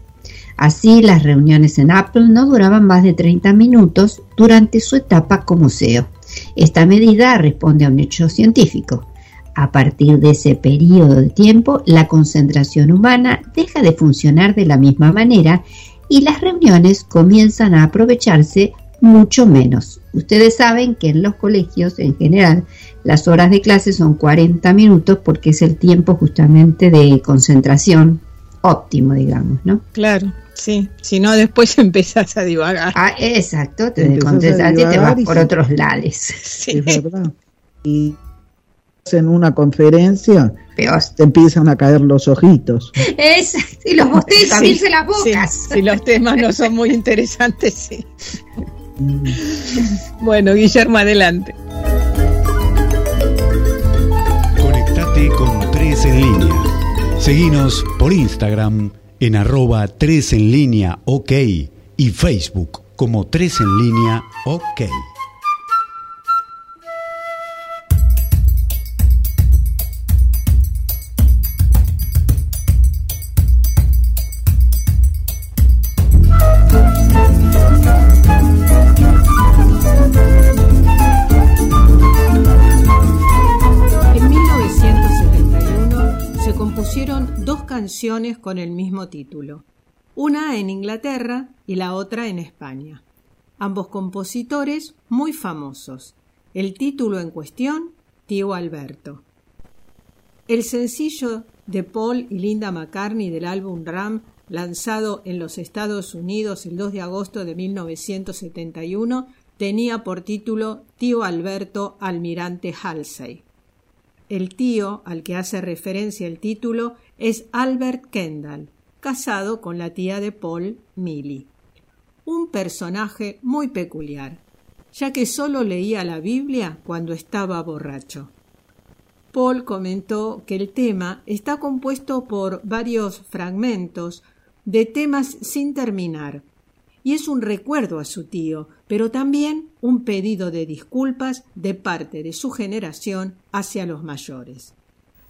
Así, las reuniones en Apple no duraban más de 30 minutos durante su etapa como CEO. Esta medida responde a un hecho científico. A partir de ese periodo de tiempo, la concentración humana deja de funcionar de la misma manera y las reuniones comienzan a aprovecharse mucho menos. Ustedes saben que en los colegios en general las horas de clase son 40 minutos porque es el tiempo justamente de concentración óptimo, digamos, ¿no? Claro. Sí, si no después empezás a divagar. Ah, exacto, te desconcentras y te vas por otros lados. Sí. Es verdad. Y en una conferencia te empiezan a caer los ojitos. Exacto, y los bostezos, abrirse las bocas. si los temas no son muy interesantes, sí. Mm. bueno, Guillermo, adelante. En Línea. Seguinos por Instagram en arroba 3 en línea OK y Facebook como 3 en línea OK. Con el mismo título, una en Inglaterra y la otra en España. Ambos compositores muy famosos. El título en cuestión, Tío Alberto. El sencillo de Paul y Linda McCartney del álbum Ram, lanzado en los Estados Unidos el 2 de agosto de 1971, tenía por título Tío Alberto Almirante Halsey. El tío al que hace referencia el título es Albert Kendall, casado con la tía de Paul, Millie. Un personaje muy peculiar, ya que solo leía la Biblia cuando estaba borracho. Paul comentó que el tema está compuesto por varios fragmentos de temas sin terminar, y es un recuerdo a su tío, pero también un pedido de disculpas de parte de su generación hacia los mayores.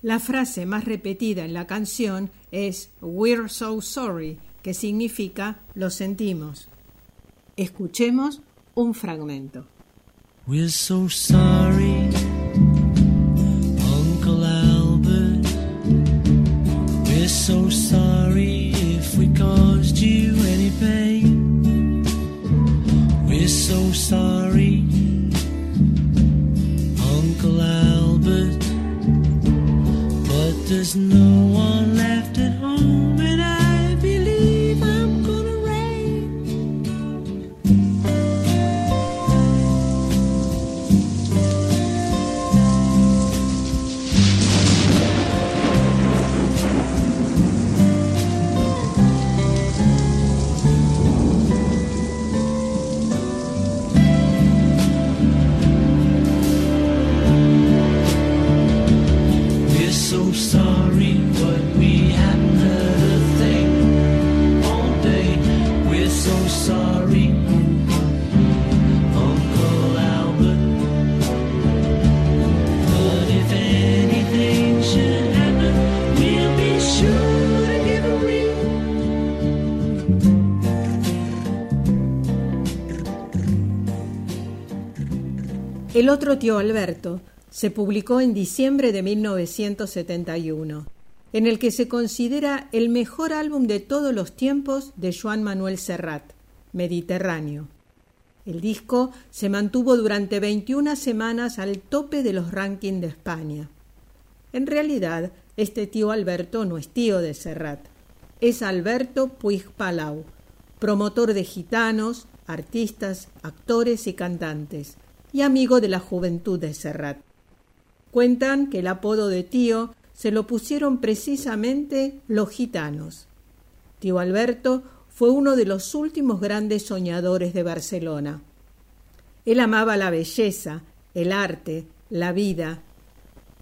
La frase más repetida en la canción es We're so sorry, que significa lo sentimos. Escuchemos un fragmento. We're so sorry, Uncle Albert. We're so sorry if we caused you so sorry, Uncle Albert. But there's no one El otro tío Alberto se publicó en diciembre de 1971, en el que se considera el mejor álbum de todos los tiempos de Joan Manuel Serrat, Mediterráneo. El disco se mantuvo durante 21 semanas al tope de los rankings de España. En realidad, este tío Alberto no es tío de Serrat, es Alberto Puig Palau, promotor de gitanos, artistas, actores y cantantes, y amigo de la juventud de Serrat. Cuentan que el apodo de tío se lo pusieron precisamente los gitanos. Tío Alberto fue uno de los últimos grandes soñadores de Barcelona. Él amaba la belleza, el arte, la vida.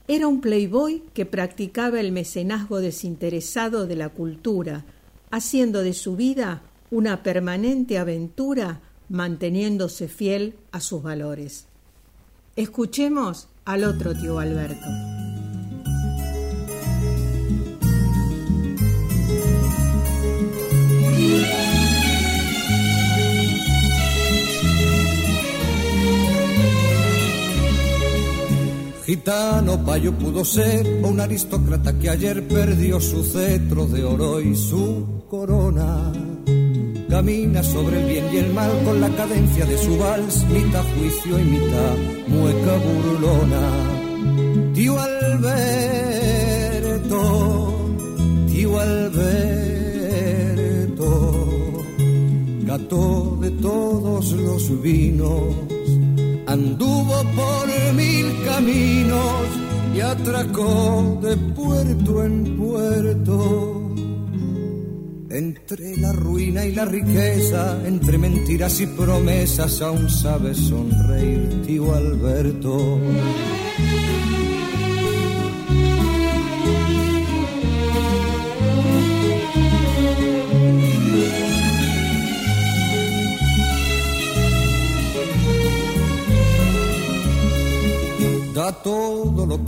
Era un playboy que practicaba el mecenazgo desinteresado de la cultura, haciendo de su vida una permanente aventura manteniéndose fiel a sus valores. Escuchemos al otro tío Alberto. Gitano payo pudo ser un aristócrata que ayer perdió su cetro de oro y su corona. Camina sobre el bien y el mal con la cadencia de su vals, mitad juicio y mitad mueca burlona. Tío Alberto, tío Alberto, gato de todos los vinos, anduvo por mil caminos y atracó de puerto en puerto. Entre la ruina y la riqueza, entre mentiras y promesas, aún sabe sonreír, tío Alberto.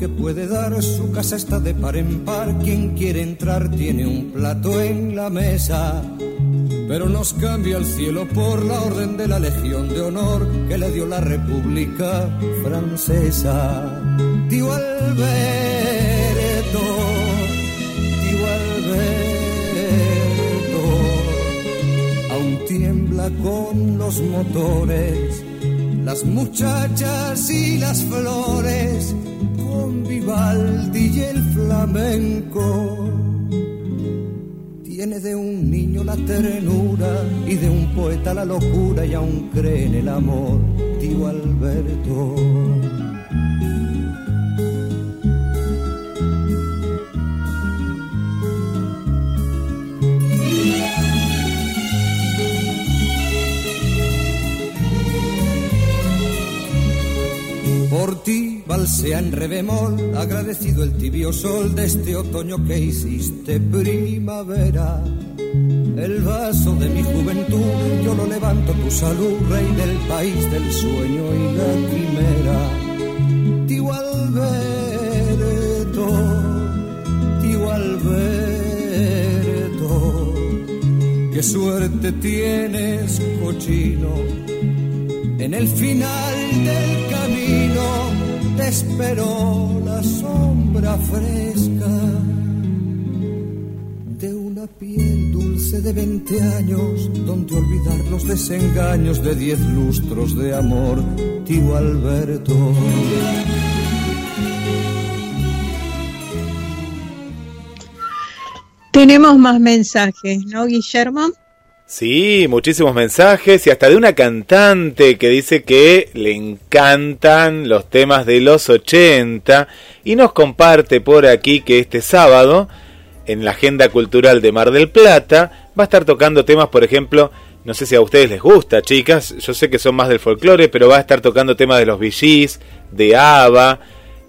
Que puede dar, su casa está de par en par, quien quiere entrar tiene un plato en la mesa. Pero nos cambia el cielo por la orden de la Legión de Honor que le dio la República Francesa. Tío Alberto, tío Alberto, aún tiembla con los motores las muchachas y las flores son Vivaldi y el flamenco. Tiene de un niño la ternura y de un poeta la locura y aún cree en el amor, tío Alberto. Balsea en re bemol, agradecido el tibio sol de este otoño que hiciste primavera. El vaso de mi juventud, yo lo levanto tu salud, rey del país del sueño y la quimera. Tío Alberto, tío Alberto, qué suerte tienes, cochino en el final del camino te esperó la sombra fresca de una piel dulce de 20 años, donde olvidar los desengaños de diez lustros de amor, tío Alberto. Tenemos más mensajes, ¿no, Guillermo? Sí, muchísimos mensajes y hasta de una cantante que dice que le encantan los temas de los 80 y nos comparte por aquí que este sábado en la agenda cultural de Mar del Plata va a estar tocando temas, por ejemplo, no sé si a ustedes les gusta, chicas, yo sé que son más del folclore, pero va a estar tocando temas de los VGs, de ABBA,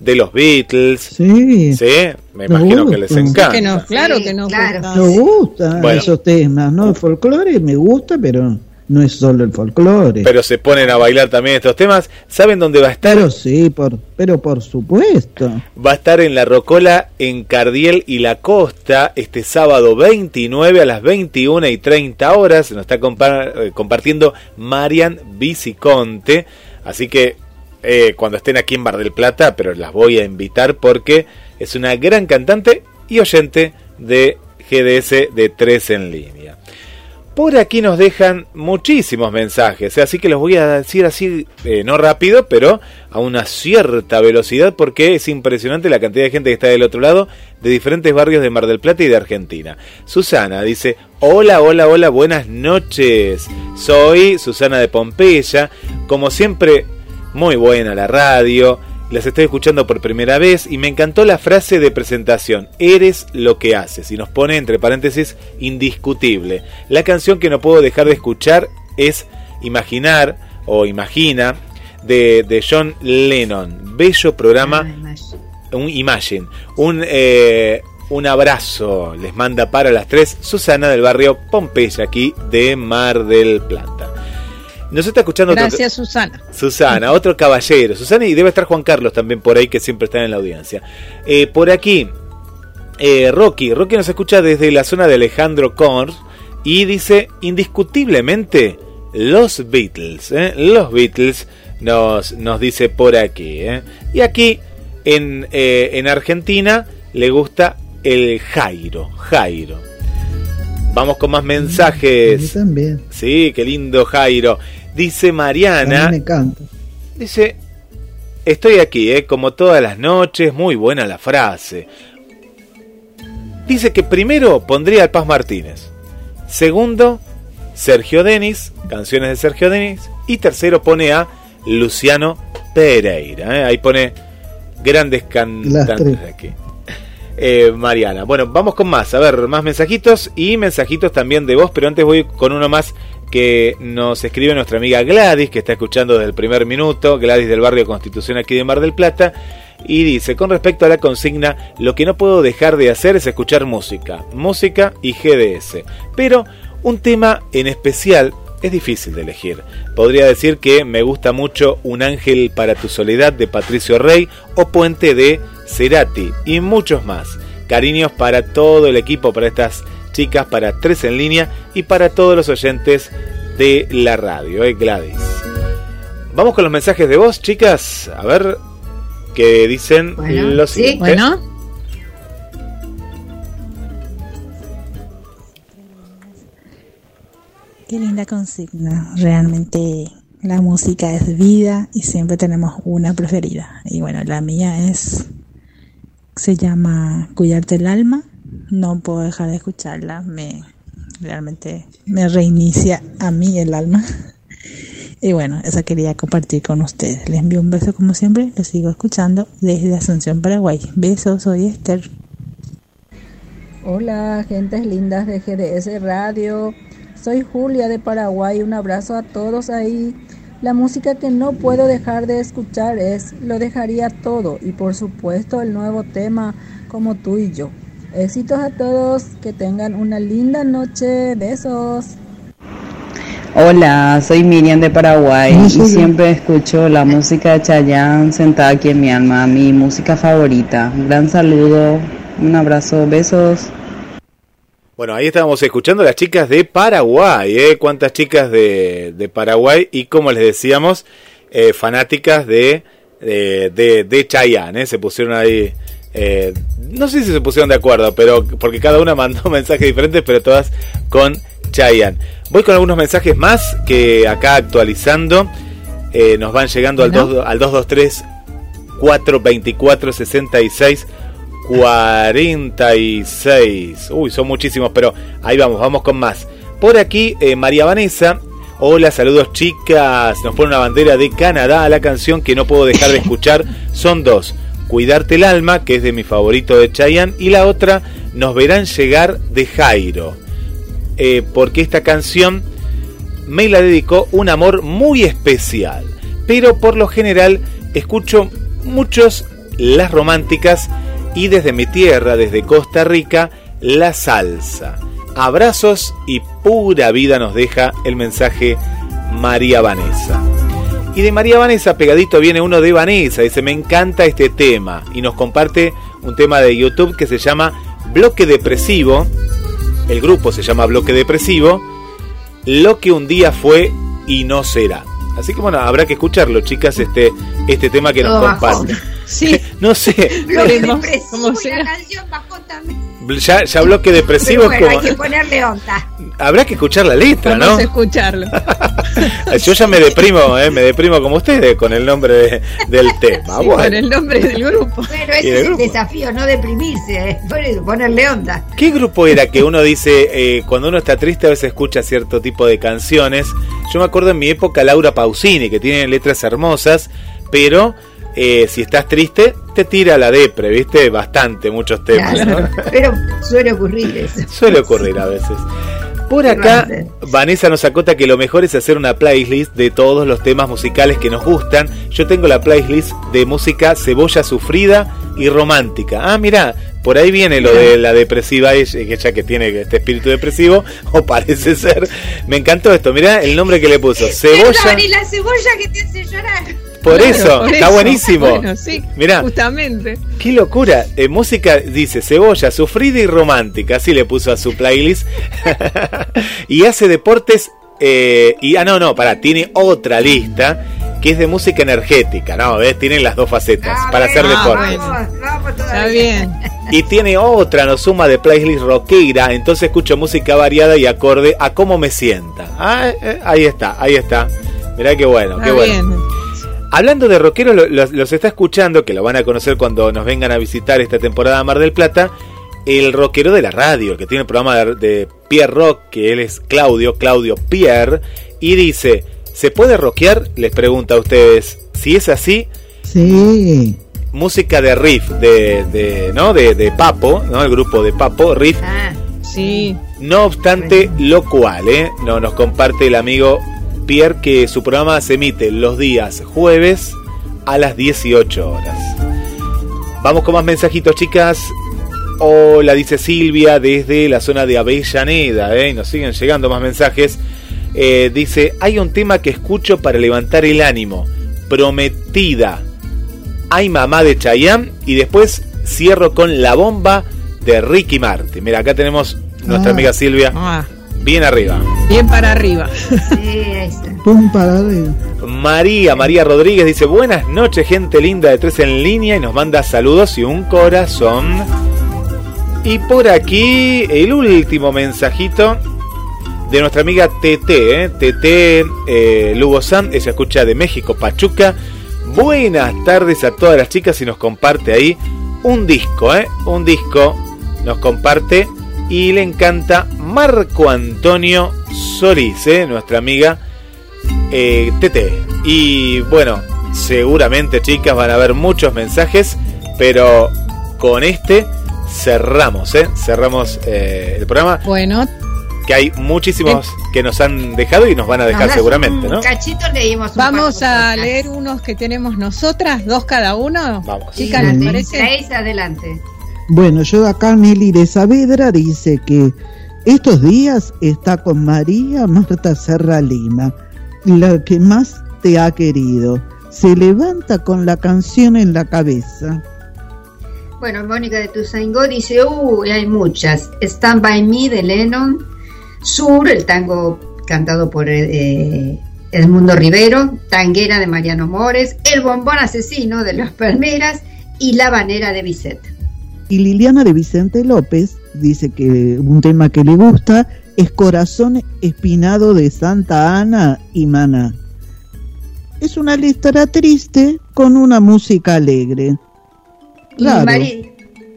de los Beatles. Sí. Sí, me imagino que les encanta. Que no, claro que nos claro. gusta. Nos gustan Bueno. esos temas, ¿no? El folclore me gusta, pero no es solo el folclore. Pero se ponen a bailar también estos temas. ¿Saben dónde va a estar? Pero sí, por, pero por supuesto. Va a estar en la Rocola en Cardiel y la Costa este sábado 29 a las 21 y 30 horas. Nos está compa- eh, compartiendo Marian Viciconte. Así que eh, cuando estén aquí en Bar del Plata, pero las voy a invitar porque es una gran cantante y oyente de GDS de 3 en línea. Por aquí nos dejan muchísimos mensajes, así que los voy a decir así, eh, no rápido, pero a una cierta velocidad, porque es impresionante la cantidad de gente que está del otro lado, de diferentes barrios de Mar del Plata y de Argentina. Susana dice, hola, hola, hola, buenas noches. Soy Susana de Pompeya, como siempre, muy buena la radio. Las estoy escuchando por primera vez y me encantó la frase de presentación, eres lo que haces, y nos pone entre paréntesis indiscutible. La canción que no puedo dejar de escuchar es Imaginar o Imagina de, de John Lennon. Bello programa, un Imagine. Un, eh, un abrazo les manda para las tres Susana del barrio Pompeya, aquí de Mar del Plata. Nos está escuchando otro- Gracias, Susana. Susana, otro caballero. Susana y debe estar Juan Carlos también por ahí que siempre está en la audiencia. Eh, por aquí, eh, Rocky. Rocky nos escucha desde la zona de Alejandro Kors y dice indiscutiblemente los Beatles. ¿eh? Los Beatles nos, nos dice por aquí. ¿eh? Y aquí en, eh, en Argentina le gusta el Jairo. Jairo. Vamos con más mensajes. También. Sí, qué lindo Jairo. Dice A Mariana. mí me encanta. Dice, estoy aquí, ¿eh? como todas las noches, muy buena la frase. Dice que primero pondría al Paz Martínez. Segundo, Sergio Denis, canciones de Sergio Denis. Y tercero pone a Luciano Pereira. ¿eh? Ahí pone grandes cantantes de aquí. Eh, Mariana. Bueno, vamos con más. A ver, más mensajitos y mensajitos también de voz, pero antes voy con uno más que nos escribe nuestra amiga Gladys, que está escuchando desde el primer minuto, Gladys del barrio Constitución aquí de Mar del Plata, y dice, con respecto a la consigna, lo que no puedo dejar de hacer es escuchar música, música y GDS, pero un tema en especial es difícil de elegir. Podría decir que me gusta mucho Un ángel para tu soledad de Patricio Rey o Puente de Cerati y muchos más. Cariños para todo el equipo, para estas chicas, para Tres en línea y para todos los oyentes de la radio, ¿eh? Gladys. Vamos con los mensajes de voz, chicas. A ver qué dicen Bueno, los sí. siguiente. Bueno, Qué linda consigna. Realmente la música es vida y siempre tenemos una preferida. Y bueno, la mía es, se llama Cuidarte el alma. No puedo dejar de escucharla, me realmente me reinicia a mí el alma. Y bueno, esa quería compartir con ustedes. Les envío un beso como siempre, lo sigo escuchando desde Asunción, Paraguay. Besos, soy Esther. Hola, gentes lindas de GDS Radio. Soy Julia de Paraguay. Un abrazo a todos ahí. La música que no puedo dejar de escuchar es Lo dejaría todo y por supuesto el nuevo tema como tú y yo. Éxitos a todos, que tengan una linda noche. Besos. Hola, soy Miriam de Paraguay y siempre escucho la música de Chayanne sentada aquí en mi alma, mi música favorita. Un gran saludo, un abrazo, besos. Bueno, ahí estábamos escuchando a las chicas de Paraguay, ¿eh? Cuántas chicas de, de Paraguay y como les decíamos, eh, fanáticas de, de, de, de Chayanne, ¿eh? Se pusieron ahí, eh, no sé si se pusieron de acuerdo, pero porque cada una mandó mensajes diferentes, pero todas con Chayanne. Voy con algunos mensajes más que acá actualizando. eh, nos van llegando al, dos, al 223 424 66 46. Uy, son muchísimos, pero ahí vamos, vamos con más. Por aquí, eh, María Vanessa. Hola, saludos chicas. Nos pone una bandera de Canadá. La canción que no puedo dejar de escuchar son dos. Cuidarte el alma, que es de mi favorito de Chayanne, y la otra, Nos verán llegar de Jairo. Eh, porque esta canción me la dedicó un amor muy especial. Pero por lo general escucho muchos las románticas y desde mi tierra, desde Costa Rica, la salsa. Abrazos y pura vida nos deja el mensaje María Vanessa. Y de María Vanessa pegadito viene uno de Vanessa, dice, me encanta este tema. Y nos comparte un tema de YouTube que se llama Bloque Depresivo. El grupo se llama Bloque Depresivo. Lo que un día fue y no será. Así que bueno, habrá que escucharlo, chicas, este, este tema que nos Todo bajón. comparte. Sí. No sé, depresivo cómo y será. la canción bajó también. Ya, ya bloque depresivo bueno, como... hay que ponerle onda. Habrá que escuchar la letra, Vamos ¿no? a escucharlo. Yo ya me deprimo, ¿eh? me deprimo como ustedes con el nombre de- del tema. Sí, Bueno. con el nombre del grupo. Bueno, ese es el grupo. desafío, no deprimirse, eh, pon- ponerle onda. ¿Qué grupo era que uno dice, eh, cuando uno está triste a veces escucha cierto tipo de canciones? Yo me acuerdo en mi época Laura Pausini, que tiene letras hermosas, pero eh, si estás triste, te tira la depre, ¿viste? Bastante, muchos temas. ¿no? Pero suele ocurrir eso. Suele ocurrir a veces. Por acá, Vanessa nos acota que lo mejor es hacer una playlist de todos los temas musicales que nos gustan. Yo tengo la playlist de música cebolla sufrida y romántica. Ah, mira, por ahí viene lo de la depresiva, ella que tiene este espíritu depresivo, o parece ser. Me encantó esto, mira el nombre que le puso, cebolla. Perdón, y la cebolla que te hace llorar. Por Claro, eso, por está eso. buenísimo. Bueno, sí, Mirá. justamente. Qué locura. Eh, música, dice, cebolla, sufrida y romántica. Así le puso a su playlist. y hace deportes. eh, y, ah, no, no, pará, tiene otra lista que es de música energética. No, ¿ves? Tienen las dos facetas para hacer Ah, deportes. Vamos, vamos Está bien. Y tiene otra, nos suma de playlist rockera. Entonces escucho música variada y acorde a cómo me sienta. Ah, eh, ahí está, ahí está. Mirá qué bueno, qué Está bueno. bien. Hablando de rockeros, lo- los, los está escuchando, que lo van a conocer cuando nos vengan a visitar esta temporada a Mar del Plata, el rockero de la radio, que tiene el programa de, de Pierre Rock, que él es Claudio, Claudio Pierre, y dice, ¿se puede rockear? Les pregunta a ustedes. Si es así, Sí. música de riff, de, de, ¿no? de, de Papo, ¿no? el grupo de Papo, riff. Ah, Sí. No obstante, lo cual, ¿eh? No, nos comparte el amigo Pierre que su programa se emite los días jueves a las 18 horas. Vamos con más mensajitos, chicas. Hola, dice Silvia desde la zona de Avellaneda, ¿eh? Nos siguen llegando más mensajes. Eh, dice, hay un tema que escucho para levantar el ánimo. Prometida. Hay mamá de Chayanne y después cierro con la bomba de Ricky Martin. Mira, acá tenemos nuestra Ah. amiga Silvia Ah, bien arriba. bien para arriba. sí, ahí está. Pum para arriba. María, María Rodríguez dice, buenas noches gente linda de tres en línea y nos manda saludos y un corazón. Y por aquí el último mensajito de nuestra amiga TT, ¿eh? TT eh, Lugo Sam, ella escucha de México, Pachuca. Buenas tardes a todas las chicas y nos comparte ahí un disco, ¿eh? Un disco nos comparte y le encanta Marco Antonio Solís, ¿eh? nuestra amiga eh, TT. Y bueno, seguramente chicas van a haber muchos mensajes, pero con este cerramos, ¿eh? Cerramos eh, el programa. Bueno, Que hay muchísimos que nos han dejado y nos van a dejar seguramente, un ¿no? Cachito leímos un vamos a leer unos que tenemos nosotras, dos cada uno. Vamos. Chicas, ¿les Dale. parece? Grace, adelante. Bueno, yo acá Nelly de Saavedra dice que estos días está con María Marta Serra Lima, la que más te ha querido. Se levanta con la canción en la cabeza. Bueno, Mónica de Tuzaingó dice, uy, hay muchas. Stand By Me de Lennon, Sur, el tango cantado por eh, Edmundo Rivero, Tanguera de Mariano Mores, El Bombón Asesino de Los Palmeras y La Banera de Bizet. Y Liliana de Vicente López dice que un tema que le gusta es Corazón Espinado de Santa Ana y Maná. Es una letra triste con una música alegre. Claro,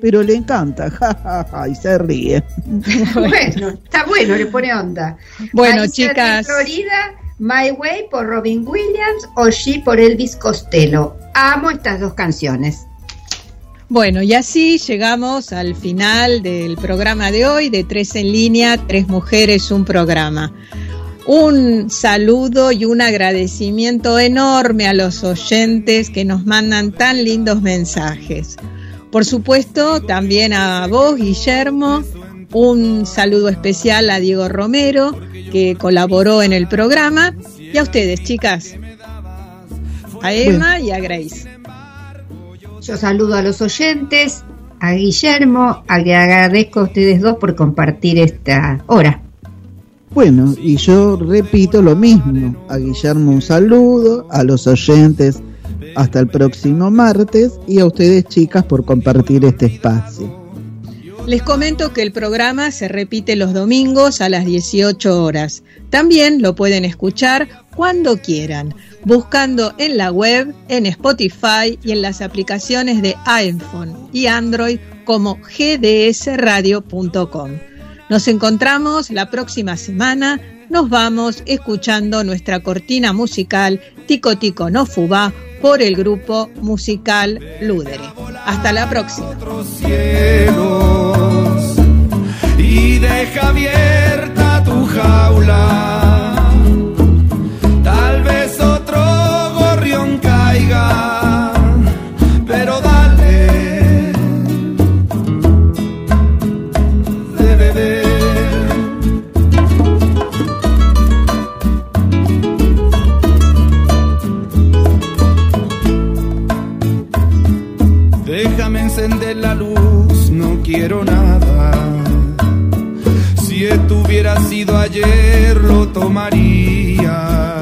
pero le encanta, ja, ja, ja, y se ríe. bueno, está bueno, le pone onda. Bueno, Marisa de chicas. Florida, My Way por Robin Williams o She por Elvis Costello. Amo estas dos canciones. Bueno, y así llegamos al final del programa de hoy de Tres en línea, Tres Mujeres, un programa. Un saludo y un agradecimiento enorme a los oyentes que nos mandan tan lindos mensajes. Por supuesto, también a vos, Guillermo, un saludo especial a Diego Romero, que colaboró en el programa, y a ustedes, chicas, a Emma y a Grace. Yo saludo a los oyentes, a Guillermo, a le agradezco a ustedes dos por compartir esta hora. Bueno, y yo repito lo mismo. A Guillermo un saludo, a los oyentes hasta el próximo martes y a ustedes chicas por compartir este espacio. Les comento que el programa se repite los domingos a las 18 horas. También lo pueden escuchar cuando quieran, buscando en la web, en Spotify y en las aplicaciones de iPhone y Android como gdsradio.com. Nos encontramos la próxima semana. Nos vamos escuchando nuestra cortina musical Tico Tico no Fubá por el grupo musical Ludere. Hasta la próxima. Tomaría.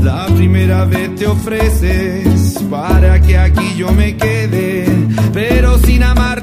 La primera vez te ofreces para que aquí yo me quede, pero sin amarte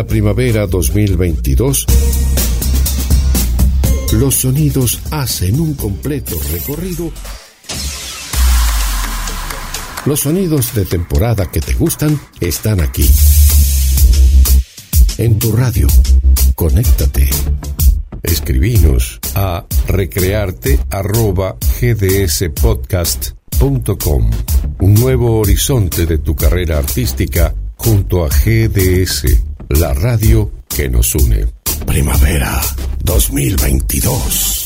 primavera 2022, los sonidos hacen un completo recorrido. Los sonidos de temporada que te gustan están aquí. En tu radio. Conéctate. Escribinos a recrearte@gdspodcast.com. Un nuevo horizonte de tu carrera artística junto a GDS, la radio que nos une. Primavera 2022.